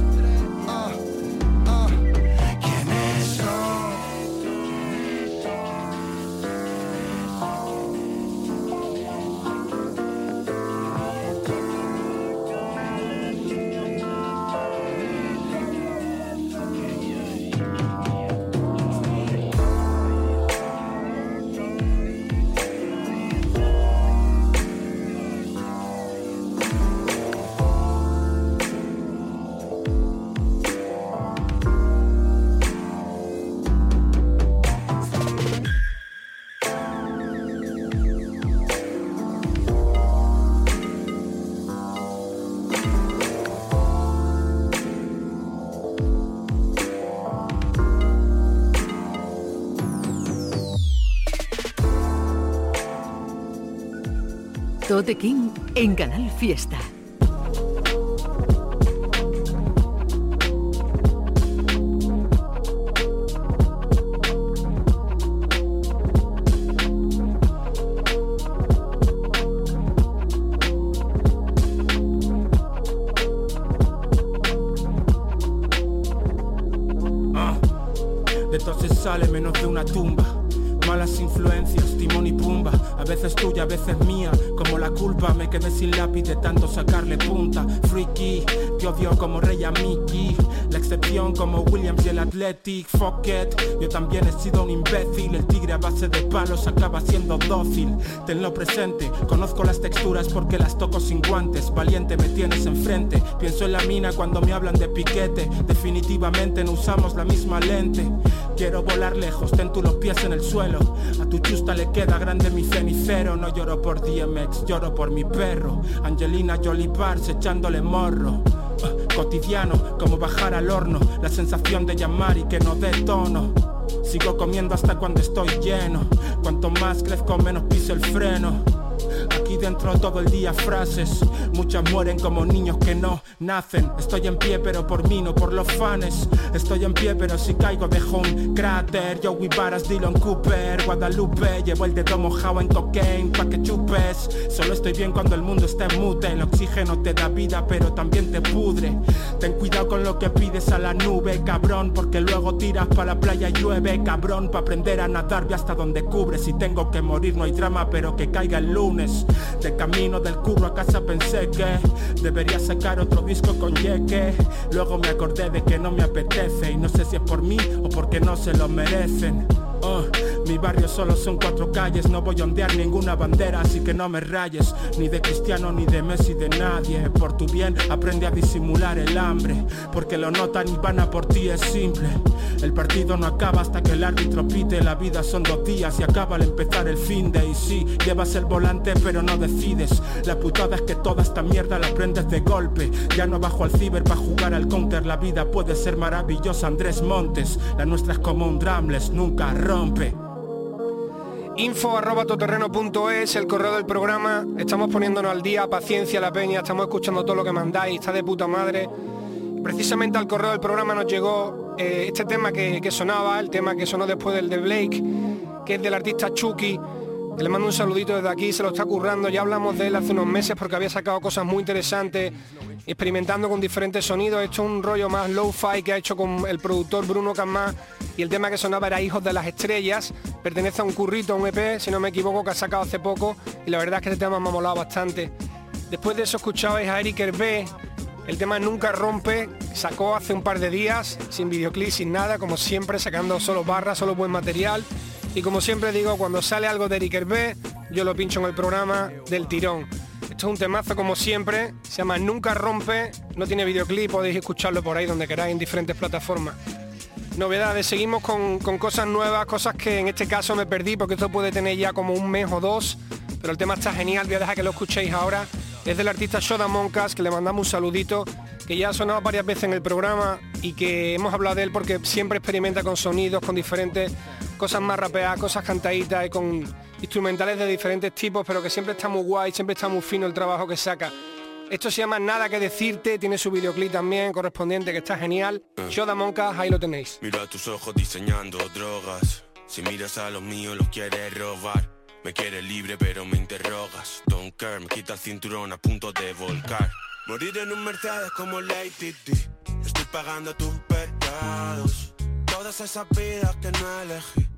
Tote King en Canal Fiesta. Quedé sin lápiz de tanto sacarle punta. Freaky, te odio como rey a Mickey, la excepción como Williams y el Athletic, fuck it. Yo también he sido un imbécil, el tigre a base de palos acaba siendo dócil. Tenlo presente, conozco las texturas porque las toco sin guantes, valiente me tienes enfrente. Pienso en la mina cuando me hablan de piquete, definitivamente no usamos la misma lente. Quiero volar lejos, ten tú los pies en el suelo. A tu chusta le queda grande mi cenicero. No lloro por DMX, lloro por mi perro. Angelina Jolie Bars echándole morro. Ah, Cotidiano, como bajar al horno. La sensación de llamar y que no dé tono. Sigo comiendo hasta cuando estoy lleno. Cuanto más crezco, menos piso el freno. Dentro todo el día frases. Muchas mueren como niños que no nacen. Estoy en pie pero por mí, no por los fans Estoy en pie pero si caigo dejo un cráter. Joey Varas, Dylan Cooper, Guadalupe. Llevo el dedo mojado en cocaine pa' que chupes. Solo estoy bien cuando el mundo está en mute. El oxígeno te da vida pero también te pudre. Ten cuidado con lo que pides a la nube, cabrón Porque luego tiras pa' la playa y llueve, cabrón. Pa' aprender a nadar ve hasta donde cubre. Si tengo que morir no hay drama pero que caiga el lunes. De camino del curro a casa pensé que debería sacar otro disco con Yeke. Luego me acordé de que no me apetece y no sé si es por mí o porque no se lo merecen. Oh, mi barrio solo son cuatro calles, no voy a ondear ninguna bandera, así que no me rayes, ni de Cristiano, ni de Messi, de nadie. Por tu bien aprende a disimular el hambre, porque lo notan y van a por ti, es simple. El partido no acaba hasta que el árbitro pite, la vida son dos días y acaba al empezar el fin de y sí, llevas el volante pero no decides. La putada es que toda esta mierda la aprendes de golpe. Ya no bajo al ciber para jugar al counter, la vida puede ser maravillosa, Andrés Montes. La nuestra es como un drumless, nunca rompe. Info arroba toterreno.es, el correo del programa. Estamos poniéndonos al día, paciencia la peña, estamos escuchando todo lo que mandáis, está de puta madre. Precisamente al correo del programa nos llegó eh, este tema que, que sonaba, el tema que sonó después del de Blake, que es del artista Chucky. Le mando un saludito desde aquí, se lo está currando. Ya hablamos de él hace unos meses porque había sacado cosas muy interesantes, experimentando con diferentes sonidos. Esto es un rollo más low-fi que ha hecho con el productor Bruno Camás. Y el tema que sonaba era Hijos de las Estrellas. Pertenece a un currito, a un EP, si no me equivoco, que ha sacado hace poco. Y la verdad es que este tema me ha molado bastante. Después de eso escuchabais a Eric Hervé. El tema Nunca Rompe sacó hace un par de días, sin videoclip, sin nada, como siempre, sacando solo barras, solo buen material. Y como siempre digo, cuando sale algo de Eric Hervé, yo lo pincho en el programa del tirón. Esto es un temazo como siempre, se llama Nunca Rompe, no tiene videoclip, podéis escucharlo por ahí donde queráis en diferentes plataformas. Novedades, seguimos con, con cosas nuevas, cosas que en este caso me perdí porque esto puede tener ya como un mes o dos, pero el tema está genial, voy a dejar que lo escuchéis ahora. Es del artista Shoda Moncas, que le mandamos un saludito, que ya ha sonado varias veces en el programa y que hemos hablado de él porque siempre experimenta con sonidos, con diferentes cosas más rapeadas, cosas cantaditas y con instrumentales de diferentes tipos, pero que siempre está muy guay, siempre está muy fino el trabajo que saca. Esto se llama Nada que decirte, tiene su videoclip también correspondiente que está genial. Shoda Moncas, ahí lo tenéis. Mira tus ojos diseñando drogas. Si miras a los míos los quieres robar. Me quieres libre pero me interrogas. Don't care, me quita el cinturón a punto de volcar. Morir en un Mercedes como Lady Di. Estoy pagando tus pecados. Todas esas vidas que no elegí.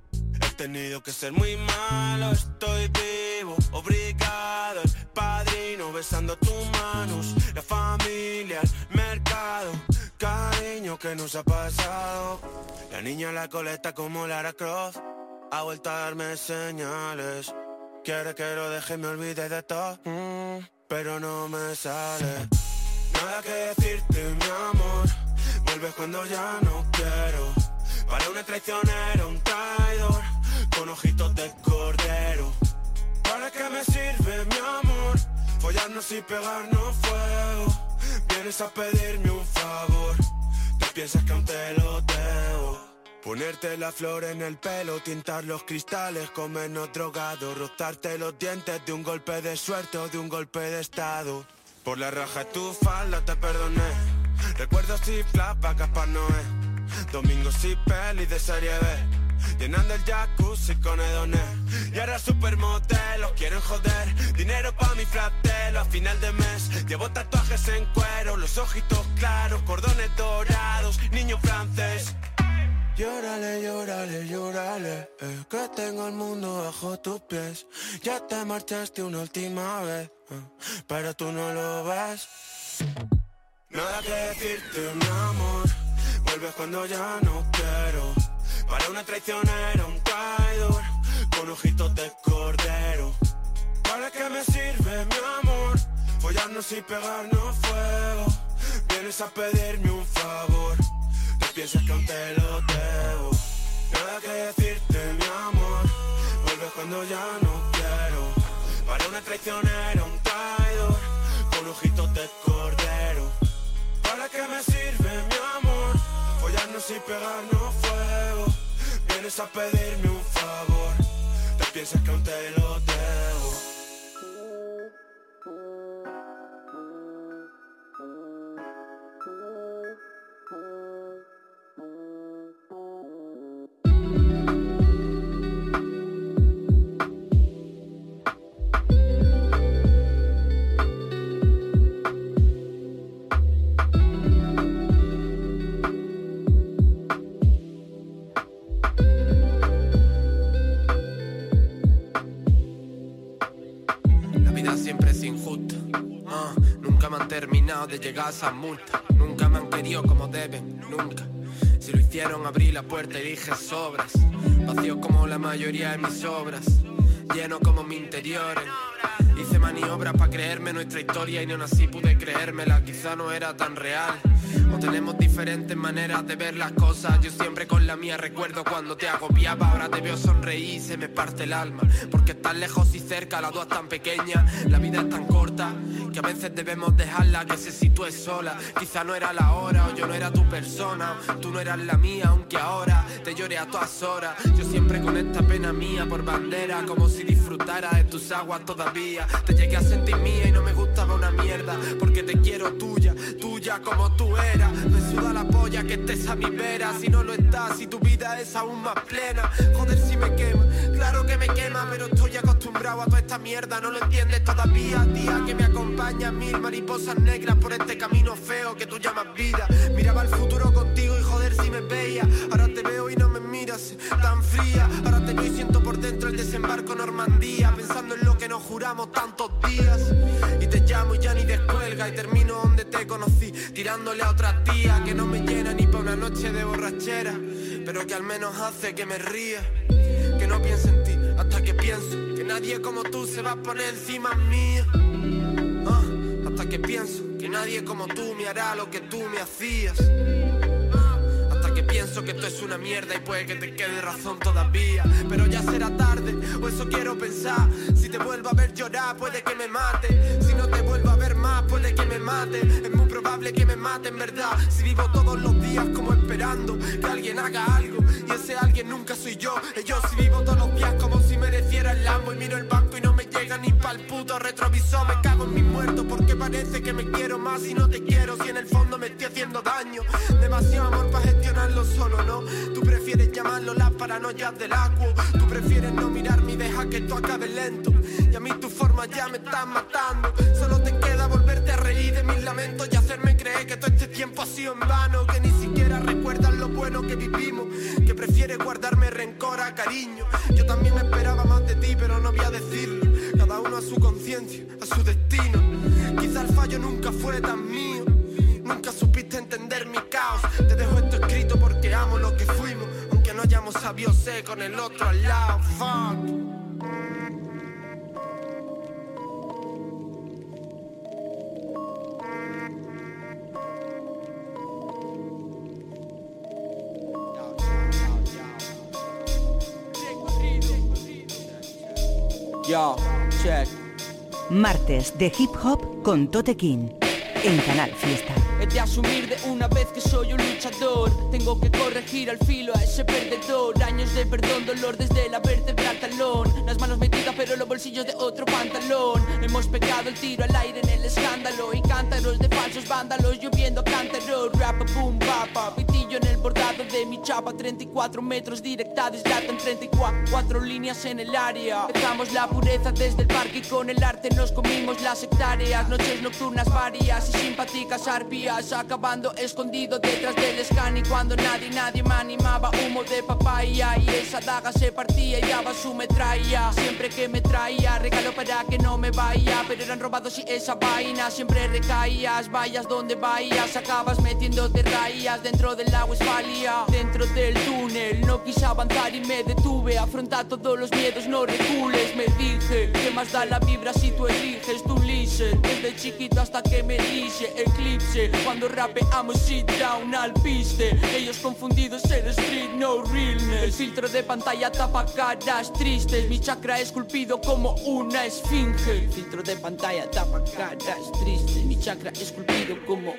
He tenido que ser muy malo, estoy vivo, obligado. El padrino besando tus manos. La familia, el mercado. Cariño que nos ha pasado. La niña la coleta como Lara Croft. Ha vuelto a darme señales. Quiere que lo deje, me olvide de todo. mm, pero no me sale. Nada que decirte, mi amor. Vuelves cuando ya no quiero. Para una traicionera, un traidor. Con ojitos de cordero. ¿Para qué me sirve, mi amor? Follarnos y pegarnos fuego. Vienes a pedirme un favor. Te piensas que aún te lo debo. Ponerte la flor en el pelo, tintar los cristales, comernos drogados, rozarte los dientes de un golpe de suerte o de un golpe de estado. Por la raja de tu falda te perdoné. Recuerdos y flash, vacas pa' Noé. Domingos y pelis de serie B. Llenando el jacuzzi con edones Y ahora supermodelos quieren joder Dinero pa' mi fratelo a final de mes Llevo tatuajes en cuero Los ojitos claros, cordones dorados Niño francés Llórale, llórale, llórale eh, Que tengo el mundo bajo tus pies. Ya te marchaste una última vez eh, Pero tú no lo ves. Nada que decirte, mi amor Vuelves cuando ya no quiero. Para una traicionera, un traidor Con ojitos de cordero. ¿Para qué me sirve, mi amor? Follarnos y pegarnos fuego. Vienes a pedirme un favor piensas que aún te lo debo. Nada que decirte, mi amor. Vuelves cuando ya no quiero. Para una traicionera, un traidor Con ojitos de cordero. ¿Para qué me sirve, mi amor? Follarnos y pegarnos fuego. Vienes a pedirme un favor. Te piensas que aún te lo debo terminado de llegar a esa multa. Nunca me han querido como deben, nunca. Si lo hicieron abrí la puerta y dije sobras. Vacío como la mayoría de mis obras. Lleno como mi interior. Hice maniobras para creerme nuestra historia y no así pude creérmela. Quizá no era tan real. O tenemos diferentes maneras de ver las cosas. Yo siempre con la mía recuerdo cuando te agobiaba. Ahora te veo sonreír se me parte el alma. Porque estás lejos y cerca, la duda tan pequeña. La vida es tan corta que a veces debemos dejarla que se sitúe sola. Quizá no era la hora o yo no era tu persona. Tú no eras la mía, aunque ahora te lloré a todas horas. Yo siempre con esta pena mía por bandera, como si disfrutara de tus aguas todavía. Te llegué a sentir mía y no me gustaba una mierda. Porque te quiero tuya, tuya como tú eras. Me suda la polla que estés a mi vera. Si no lo estás, si tu vida es aún más plena. Joder, si me quema, claro que me quema, pero estoy acostumbrado a toda esta mierda. No lo entiendes todavía, tía, que me acompaña mil mariposas negras por este camino feo que tú llamas vida. Miraba el futuro contigo si me veía. Ahora te veo y no me miras tan fría. Ahora te veo y siento por dentro el desembarco Normandía. Pensando en lo que nos juramos tantos días. Y te llamo y ya ni descuelga. Y termino donde te conocí. Tirándole a otra tía que no me llena ni para una noche de borrachera. Pero que al menos hace que me ría. Que no piense en ti hasta que pienso que nadie como tú se va a poner encima mía hasta que pienso que nadie como tú me hará lo que tú me hacías. Que pienso que esto es una mierda y puede que te quede razón todavía. Pero ya será tarde, o eso quiero pensar. Si te vuelvo a ver llorar, puede que me mate. Si no te vuelvo a ver más, puede que me mate. Es muy probable que me mate en verdad. Si vivo todos los días como esperando que alguien haga algo. Y ese alguien nunca soy yo. Y yo si vivo todos los días como si mereciera el lambo. Y miro el banco y no llega ni pa'l puto retrovisor. Me cago en mi muerto porque parece que me quiero más y no te quiero. Si en el fondo me estoy haciendo daño. Demasiado amor para gestionarlo solo, ¿no? Tú prefieres llamarlo las paranoias del agua. Tú prefieres no mirarme y dejar que esto acabe lento. Y a mí tu forma ya me están matando. Solo te queda volverte a reír de mis lamentos y hacerme creer que todo este tiempo ha sido en vano. Que ni siquiera recuerdas lo bueno que vivimos. Que prefieres guardarme rencor a cariño. Yo también esperaba más de ti, pero no voy a decirlo. A su conciencia, a su destino. Quizá el fallo nunca fue tan mío. Nunca supiste entender mi caos. Te dejo esto escrito porque amo lo que fuimos. Aunque no hayamos sabido ser con el otro al lado. Fuck. Yo. Martes de hip hop con Tote King en Canal Fiesta. He de asumir de una vez que soy un luchador. Tengo que corregir al filo a ese perdedor. Años de perdón, dolor desde la vértebra al talón. Las manos metidas pero los bolsillos de otro pantalón. Hemos pegado el tiro al aire en el escándalo. Y cántaros de falsos vándalos lloviendo cántaros Rap boom papa, pitillo en el bordado de mi chapa. 34 metros directa deslatan 34 Cuatro líneas en el área. Dejamos la pureza desde el parque y con el arte nos comimos las hectáreas. Noches nocturnas varias y simpáticas arpías Acabando escondido detrás del scan Y cuando nadie, nadie me animaba Humo de papaya y esa daga se partía Y daba su metralla Siempre que me traía regalo para que no me vaya Pero eran robados y esa vaina Siempre recaías, vayas donde vayas Acabas metiéndote raías dentro del agua esfalía Dentro del túnel no quise avanzar y me detuve Afronta todos los miedos, no recules Me dije, ¿qué más da la vibra si tú eliges? Tu listen, desde chiquito hasta que me elige Eclipse, cuando rapeamos sit down al piste. Ellos confundidos el street, no realness. El filtro de pantalla tapa caras tristes. Mi chakra esculpido como una esfinge. El filtro de pantalla tapa caras tristes. Mi chakra esculpido como...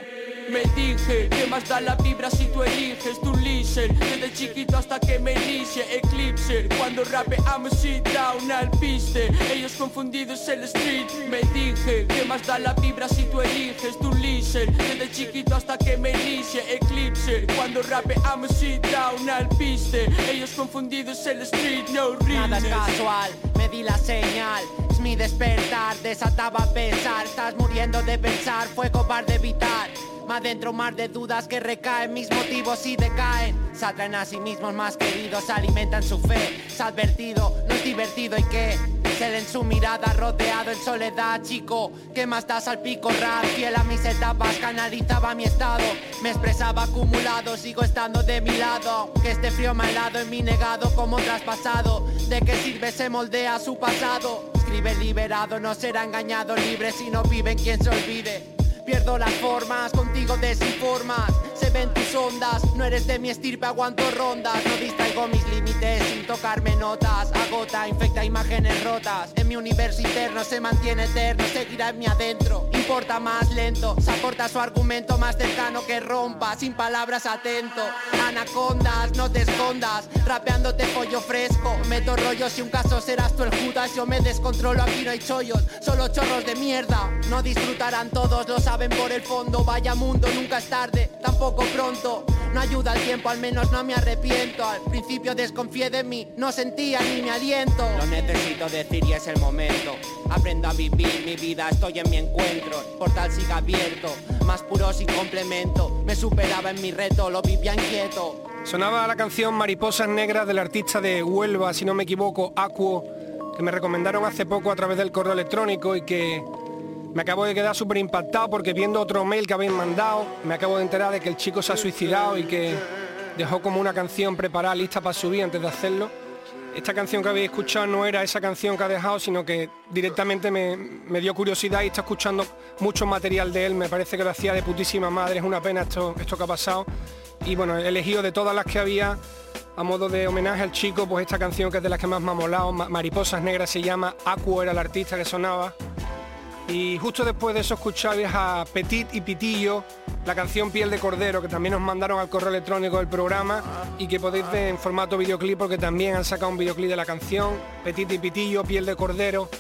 Me dije, ¿qué más da la vibra si tú eliges tu listen? Desde chiquito hasta que me inicie Eclipse Cuando rapeamos sit down al piste. Ellos confundidos el street. Me dije, ¿qué más da la vibra si tú eliges tu listen? Desde chiquito hasta que me inicie Eclipse Cuando rapeamos sit down al piste. Ellos confundidos el street, no Nada realness casual, me di la señal. Es mi despertar, desataba a pensar Estás muriendo de pensar, fue cobarde evitar más dentro mar de dudas que recaen Mis motivos y decaen Se atraen a sí mismos más queridos Alimentan su fe Se ha advertido, no es divertido y qué pincel en su mirada, rodeado en soledad, chico. ¿Qué más das al pico rap? Fiel a mis etapas, canalizaba mi estado. Me expresaba acumulado, sigo estando de mi lado. Que este frío me en mi negado como traspasado. ¿De qué sirve se moldea su pasado? Escribe liberado, no será engañado, libre si no vive en quien se olvide. Pierdo las formas, contigo desinformas. Se ven tus ondas, no eres de mi estirpe, aguanto rondas. No distraigo mis límites sin tocarme notas. Agota, infecta imágenes rotas. En mi universo interno se mantiene eterno Seguirá en mi adentro, importa más lento Se aporta su argumento más cercano que rompa Sin palabras atento. Anacondas, no te escondas Rapeándote pollo fresco. Meto rollos y un caso serás tú el Judas. Yo me descontrolo, aquí no hay chollos Solo chorros de mierda. No disfrutarán todos los saben por el fondo, vaya mundo, nunca es tarde, tampoco pronto. No ayuda el tiempo, al menos no me arrepiento. Al principio desconfié de mí, no sentía ni mi aliento. Lo necesito decir y es el momento. Aprendo a vivir mi vida, estoy en mi encuentro. El portal sigue abierto, más puro sin complemento. Me superaba en mi reto, lo vivía inquieto. Sonaba la canción Mariposas Negras del artista de Huelva, si no me equivoco, Acuo, que me recomendaron hace poco a través del correo electrónico y que me acabo de quedar súper impactado porque viendo otro mail que habéis mandado, me acabo de enterar de que el chico se ha suicidado y que dejó como una canción preparada, lista para subir antes de hacerlo. Esta canción que habéis escuchado no era esa canción que ha dejado, sino que directamente me, dio curiosidad y está escuchando mucho material de él. Me parece que lo hacía de putísima madre, es una pena esto, esto que ha pasado. Y bueno, he elegido de todas las que había, a modo de homenaje al chico, pues esta canción que es de las que más me ha molado, Mariposas Negras se llama, Acu era el artista que sonaba. Y justo después de eso escucháis a Petit y Pitillo, la canción Piel de Cordero, que también nos mandaron al correo electrónico del programa y que podéis ver en formato videoclip porque también han sacado un videoclip de la canción, Petit y Pitillo, Piel de Cordero.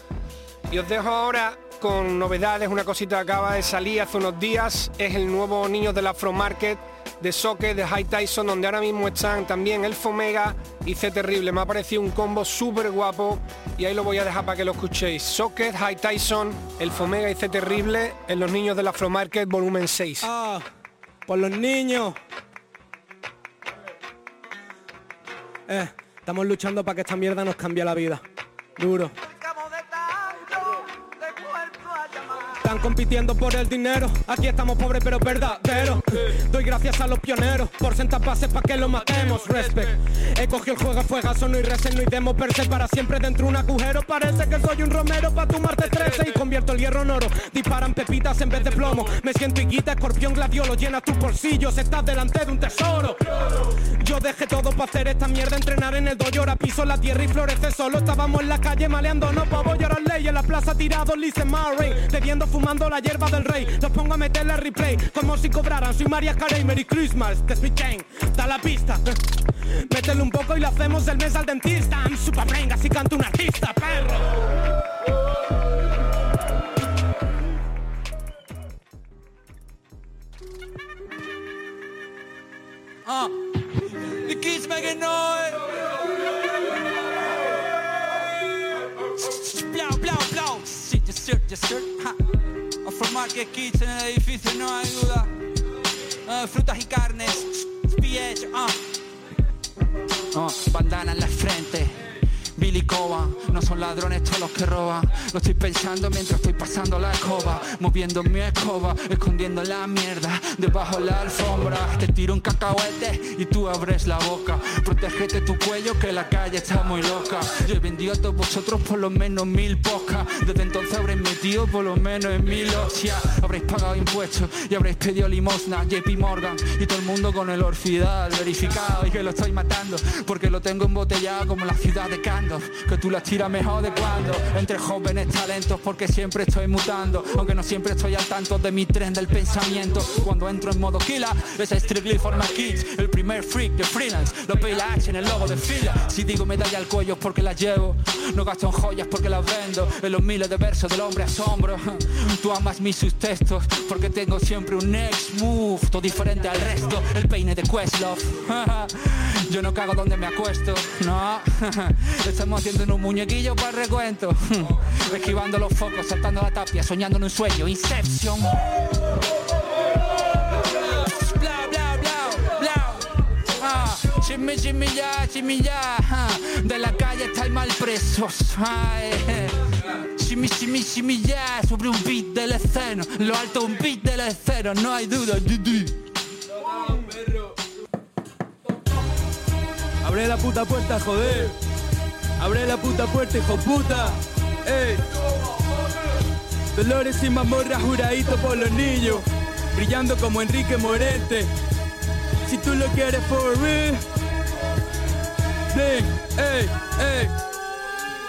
Y os dejo ahora con novedades, una cosita que acaba de salir hace unos días, es el nuevo Niño del Afro Market de Socket, de High Tyson, donde ahora mismo están también el Fomega y C Terrible. Me ha parecido un combo súper guapo y ahí lo voy a dejar para que lo escuchéis. Socket, High Tyson, el Fomega y C Terrible en Los Niños del Afro Market, volumen 6. Ah, por los niños. Eh, estamos luchando para que esta mierda nos cambie la vida. Duro. Están compitiendo por el dinero, aquí estamos pobres pero verdaderos. Doy gracias a los pioneros por sentar bases para que lo matemos. Respect. He cogido el juego fuegazo, no y resen, no y demo per se para siempre dentro un agujero. Parece que soy un romero para tu Marte 13 y convierto el hierro en oro. Disparan pepitas en vez de plomo. Me siento higuita, escorpión gladiolo, llena tus bolsillos, estás delante de un tesoro. Yo dejé todo para hacer esta mierda, entrenar en el dojo, ahora piso la tierra y florece solo. Estábamos en la calle maleando, no pavo, llorar ley en la plaza tirado, Lise Murray, bebiendo fumando la hierba del rey. Los pongo a meterle replay, como si cobraran. Soy María Carey, Merry Christmas, que es mi chain. Da la pista. Métele un poco y lo hacemos del mes al dentista. I'm super brain, así canto un artista, perro. Ah, the kids making noise. Blau, blau, blau. Sí, yes sir, yes sir. A formar que kids en el edificio no hay duda. Ah, frutas y carnes. PH, ah. Ah, bandana en la frente. Billy no son ladrones todos los que roban. Lo estoy pensando mientras estoy pasando la escoba, moviendo mi escoba, escondiendo la mierda debajo de la alfombra. Te tiro un cacahuete y tú abres la boca. Protégete tu cuello que la calle está muy loca. Yo he vendido a todos vosotros por lo menos mil pocas. Desde entonces habréis metido por lo menos en mil hostias. Habréis pagado impuestos y habréis pedido limosna. JP Morgan y todo el mundo con el orfidal verificado y que lo estoy matando porque lo tengo embotellado como la ciudad de Que tú las tiras mejor de cuando. Entre jóvenes talentos porque siempre estoy mutando. Aunque no siempre estoy al tanto de mi tren del pensamiento. Cuando entro en modo killer es strictly for my kids. El primer freak de freelance lo pay action el logo de fila si digo medalla al cuello porque la llevo. No gasto en joyas porque las vendo. En los miles de versos del hombre asombro. Tú amas mis sustextos porque tengo siempre un next move todo diferente al resto. El peine de Questlove. Yo no cago donde me acuesto no Estamos haciendo un muñequillo para el recuento. Esquivando los focos, saltando la tapia, soñando en un sueño. Inception. Bla. Ah, shimmy ya, shimmy ya. De la calle está el mal presos. Ya. Sobre un beat del esceno. Lo alto un beat del esceno, no hay duda. Abre la puta puerta, joder. Abre la puta puerta, hijo puta. Ey. Dolores y mamorra juradito por los niños. Brillando como Enrique Morente. Si tú lo quieres for real. Ven, ey, ey.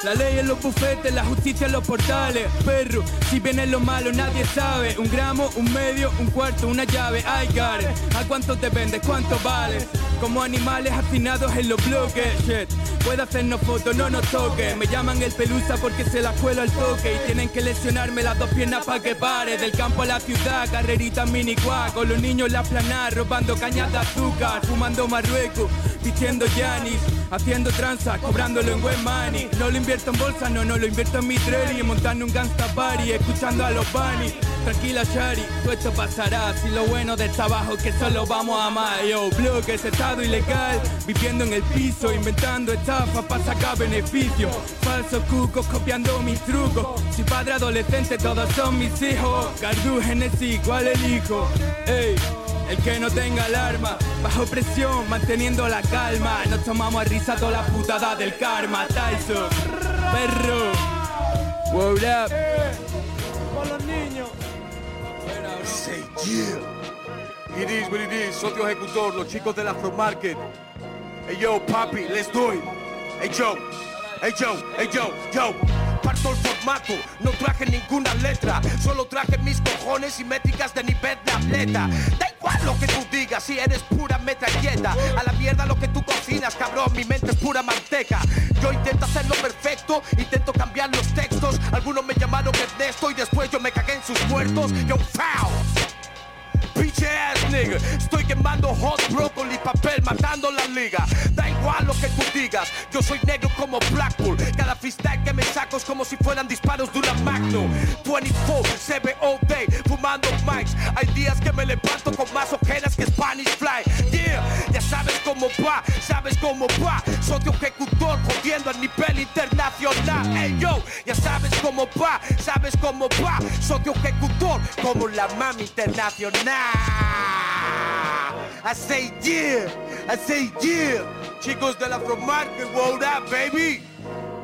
La ley en los bufetes, la justicia en los portales. Perro, si viene lo malo nadie sabe. Un gramo, un medio, un cuarto, una llave. Ay, care. ¿A cuánto te vendes? ¿Cuánto vale? Como animales hacinados en los bloques. Shit. Puede hacernos fotos, no nos toque. Me llaman el pelusa porque se la cuelo al toque. Y tienen que lesionarme las dos piernas para que pare. Del campo a la ciudad, carrerita mini cuá. Con los niños la planar, robando cañas de azúcar. Fumando Marruecos, vistiendo Yanis. Haciendo tranza, cobrándolo en buen money. No lo en bolsa, no, no lo invierto en mi trail. Y montando un gangsta party, escuchando a los bunny. Tranquila, Shari, todo esto pasará. Si lo bueno del trabajo que solo vamos a amar. Yo, bloques, estado ilegal. Viviendo en el piso, inventando estafas para sacar beneficio. Falsos cucos copiando mis trucos. Si padre adolescente, todos son mis hijos. Gardú, Genesis, ¿cuál elijo? Ey. El que no tenga alarma, bajo presión, manteniendo la calma. Nos tomamos a risa toda la putada del karma. Tyson, perro, wow up. Con los niños. Say yeah. It is what it is, socio ejecutor, los chicos del Afro Market. Hey yo, papi, let's do it. Hey yo, hey yo, hey yo, yo. Parto el formato, no traje ninguna letra, solo traje mis cojones y métricas de nivel de atleta. Da igual lo que tú digas, si eres pura metralleta. A la mierda lo que tú cocinas, cabrón, mi mente es pura manteca. Yo intento hacerlo perfecto, intento cambiar los textos. Algunos me llamaron Ernesto y después yo me cagué en sus muertos. Yo, foul. Bitch ass nigga, estoy quemando hot broccoli, papel, matando la liga. Da igual lo que tú digas, yo soy negro como Blackpool. Cada freestyle que me saco es como si fueran disparos de una Magnum. 24, 7 all day, fumando mics. Hay días que me levanto con más ojeras que Spanish Fly. Yeah, ya sabes cómo va, sabes cómo va. Socio ejecutor, jodiendo a nivel internacional. Hey yo, ya sabes cómo va, sabes cómo va. Socio ejecutor, como la mami internacional. I say yeah, I say yeah. Chicos de la From Market, what up, baby?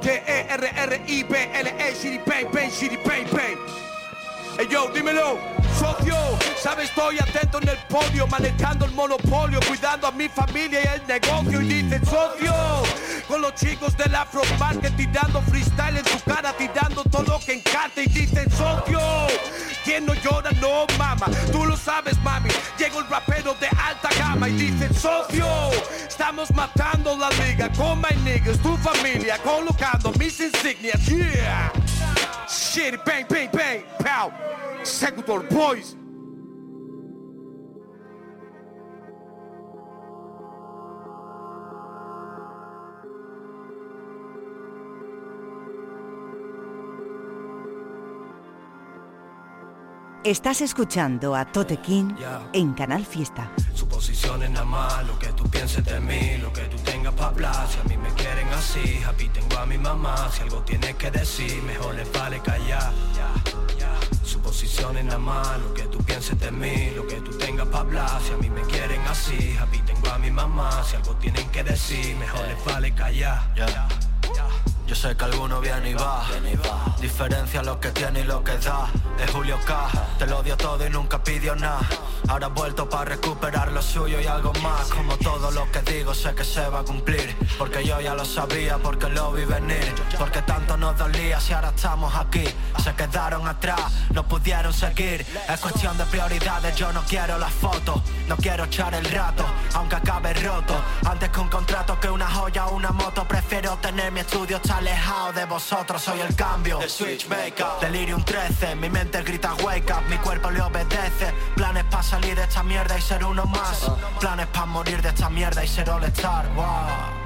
T-E-R-R-I-B-L-E, shitty bang, bang, shitty bang, bang. Hey yo, dímelo, socio, sabes, estoy atento en el podio, manejando el monopolio, cuidando a mi familia y el negocio. Y dicen, socio, con los chicos del Afro Market, tirando freestyle en tu cara, tirando todo lo que encanta. Y dicen, socio, quien no llora no mama, tú lo sabes, mami. Llegó el rapero de alta gama y dicen, socio, estamos matando la liga con my niggas, tu familia, colocando mis insignias, yeah. Shit, bang, bang, bang, pow. Secutor Boys. Estás escuchando a Tote King en Canal Fiesta. Su posición es nada más lo que tú pienses de mí, lo que tú tengas para hablar. Si a mí me quieren así, happy tengo a mi mamá. Si algo tienes que decir, mejor les vale callar. Su posición es nada más lo que tú pienses de mí, lo que tú tengas para hablar. Si a mí me quieren así, happy tengo a mi mamá. Si algo tienen que decir, mejor les vale callar. Yo sé que alguno viene y va. Diferencia lo que tiene y lo que da. Es Julio K. Te lo dio todo y nunca pidió nada. Ahora ha vuelto para recuperar lo suyo y algo más. Como todo lo que digo sé que se va a cumplir. Porque yo ya lo sabía, porque lo vi venir. Porque tanto nos dolía si ahora estamos aquí. Se quedaron atrás, no pudieron seguir. Es cuestión de prioridades, yo no quiero las fotos. No quiero echar el rato, aunque acabe roto. Antes que un contrato que una joya o una moto, prefiero tener mi estudio está alejado de vosotros. Soy el cambio, el switchmaker. Delirium 13, mi mente grita wake up, mi cuerpo le obedece. Planes para salir de esta mierda y ser uno más. Planes para morir de esta mierda y ser all star. Wow.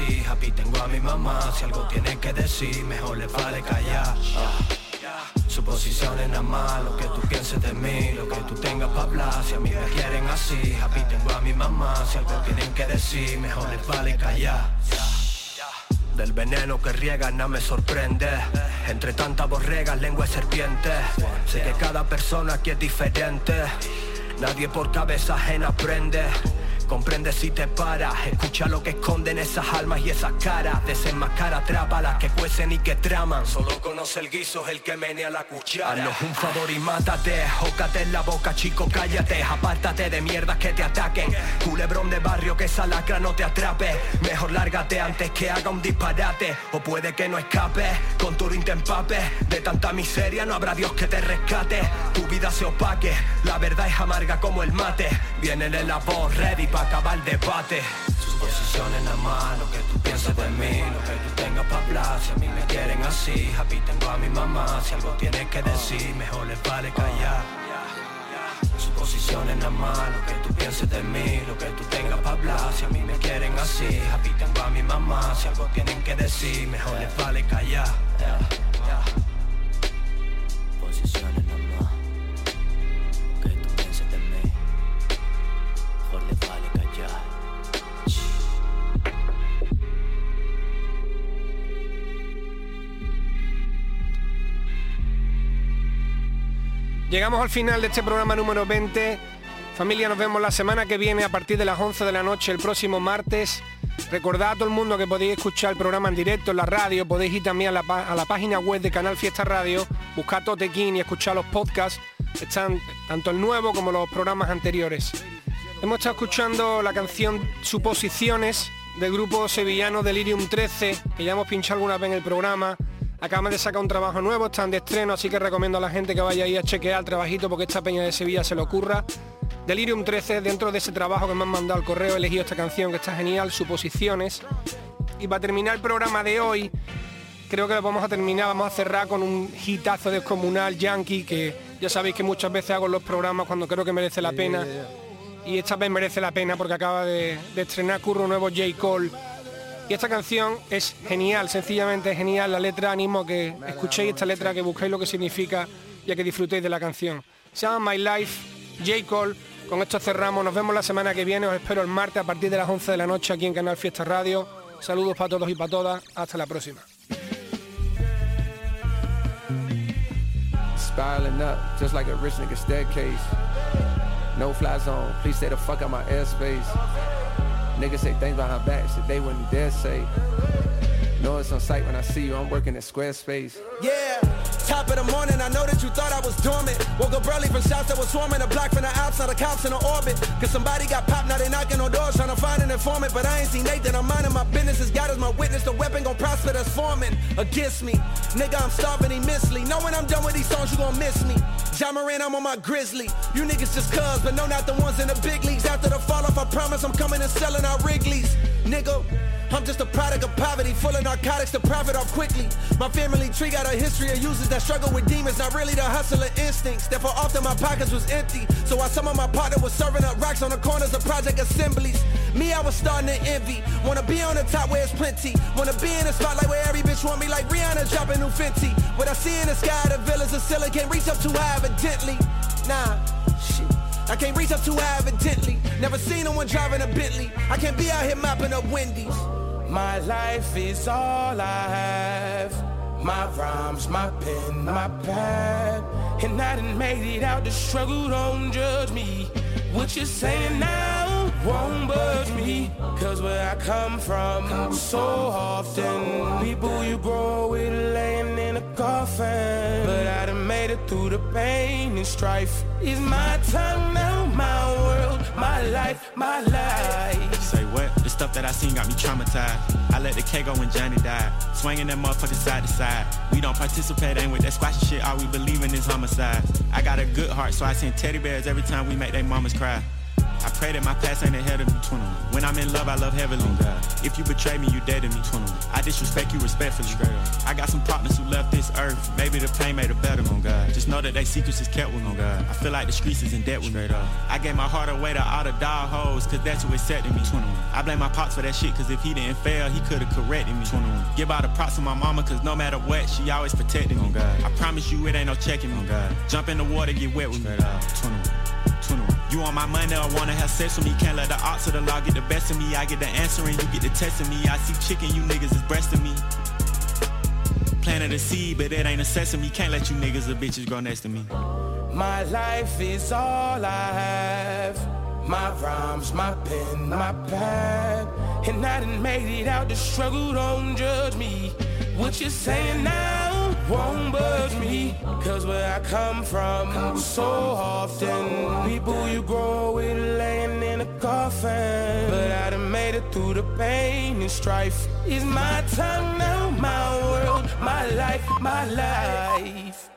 Así, happy tengo a mi mamá. Si algo tienes que decir, mejor le vale callar. Ah. Su posición es nada más lo que tú pienses de mí, lo que tú tengas para hablar. Si a mí me quieren así, happy tengo a mi mamá. Si algo tienen que decir, mejor les vale callar. Del veneno que riega nada me sorprende Entre tantas borregas, lengua de serpiente Sé que cada persona aquí es diferente Nadie por cabeza ajena aprende Comprende si te paras, escucha lo que esconden esas almas y esas caras. Desenmascara, las que cuecen y que traman. Solo conoce el guiso, el que menea la cuchara. Haznos un favor y mátate, jócate en la boca chico, cállate. Apártate de mierdas que te ataquen. Culebrón de barrio que esa lacra no te atrape. Mejor lárgate antes que haga un disparate. O puede que no escape, con tu te empapes De tanta miseria no habrá Dios que te rescate. Tu vida se opaque, la verdad es amarga como el mate. Viene en la voz ready pa' acabar el debate. Su posición es nada más lo que tú pienses de mí Lo que tú tengas para hablar. Si a mí me quieren así Happy tengo a mi mamá. Si algo tienes que decir Mejor les vale callar. Su posición es nada más lo que tú pienses de mí Lo que tú tengas para hablar. Si a mí me quieren así Happy tengo a mi mamá. Si algo tienen que decir Mejor les vale callar. Posiciones Llegamos al final de este programa número 20. Familia, nos vemos la semana que viene a partir de las 11 de la noche, el próximo martes. Recordad a todo el mundo que podéis escuchar el programa en directo en la radio, podéis ir también a la, a la página web de Canal Fiesta Radio, buscar Totequín y escuchar los podcasts. Están tanto el nuevo como los programas anteriores. Hemos estado escuchando la canción Suposiciones del grupo sevillano Delirium 13, que ya hemos pinchado alguna vez en el programa. Acaban de sacar un trabajo nuevo, están de estreno, así que recomiendo a la gente que vaya ahí a chequear el trabajito porque esta peña de Sevilla se le ocurra. Delirium 13, dentro de ese trabajo que me han mandado al correo, he elegido esta canción que está genial, Suposiciones. Y para terminar el programa de hoy, creo que lo vamos a terminar, vamos a cerrar con un hitazo descomunal yankee que ya sabéis que muchas veces hago en los programas cuando creo que merece la pena. Y esta vez merece la pena porque acaba de, de estrenar curro nuevo J. Cole. Y esta canción es genial, sencillamente genial. La letra animo a que escuchéis esta letra, que busquéis lo que significa y a que disfrutéis de la canción. Se llama My Life, J. Cole. Con esto cerramos, nos vemos la semana que viene, os espero el martes a partir de las 11 de la noche aquí en Canal Fiesta Radio. Saludos para todos y para todas, hasta la próxima. Spiraling up, just like a rich nigga staircase. No fly zone, please stay the fuck out my airspace. Niggas say things behind backs that they wouldn't dare say. Know it's on sight when I see you, I'm working at Squarespace. Yeah, top of the morning, I know that you thought I was dormant. Woke up early from shots that was swarming, a block from the outside, the cops in the orbit. Cause somebody got popped, now they knocking on doors trying to find an informant. But I ain't seen Nathan, I'm minding my business. As God is my witness, the weapon gon' prosper that's forming against me. Nigga, I'm starving immensely. Know when I'm done with these songs, you gon' miss me. John Moran, I'm on my grizzly. You niggas just cuz, but no, not the ones in the big leagues. After the fall off, I promise I'm coming and selling out Wrigley's. Nigga, I'm just a product of poverty, full of narcotics to profit off quickly. My family tree got a history of users that struggle with demons, not really the hustler instincts. Therefore, often my pockets was empty. So while some of my partner was serving up racks on the corners of project assemblies, me, I was starting to envy. Wanna be on the top where it's plenty. Wanna be in the spotlight where every bitch want me like Rihanna dropping new Fenty. What I see in the sky, the villas of can't reach up too high evidently. Nah, shit. I can't reach up too high evidently. Never seen no one driving a Bentley. I can't be out here mopping up Wendy's. My life is all I have. My rhymes, my pen, my pad. And I done made it out the struggle, don't judge me. What you're saying now won't budge me. Cause where I come from, so often, people you grow with laying in a coffin. But I done made it through the pain and strife. It's my time now, my world, my life, my life. Say what? Stuff that I seen got me traumatized. I let the K go when Johnny died. Swinging that motherfucker side to side. We don't participate, ain't with that squashy shit. All we believe in is homicide. I got a good heart, so I send teddy bears every time we make they mamas cry. I pray that my past ain't ahead of me. 21. When I'm in love, I love heavily. Oh God. If you betray me, you dead to me. 21. I disrespect you respectfully. Straight up. I got some partners who left this earth. Maybe the pain made it better. Oh God. Just know that they secrets is kept with me. Oh God. I feel like the streets is in debt with Straight me. Up. I gave my heart away to all the dog hoes, cause that's who accepted me. 21. I blame my pops for that shit, cause if he didn't fail, he could've corrected me. 21. Give all the props to my mama, cause no matter what, she always protected me. Oh God. I promise you it ain't no checking me. Oh God. Jump in the water, get wet with Straight me. Up. 21. 21. You want my money or wanna have sex with me? Can't let the odds of the law get the best of me. I get the answer and you get the test of me. I see chicken, you niggas is breasting me. Planted a seed, but it ain't a sesame. Can't let you niggas or bitches grow next to me. My life is all I have. My rhymes, my pen, my pad. And I done made it out the struggle, don't judge me. What you saying now won't budge me. Cause where I come from, so often, people you grow with laying in a coffin. But I done made it through the pain and strife. Is my time now, my world, my life, my life.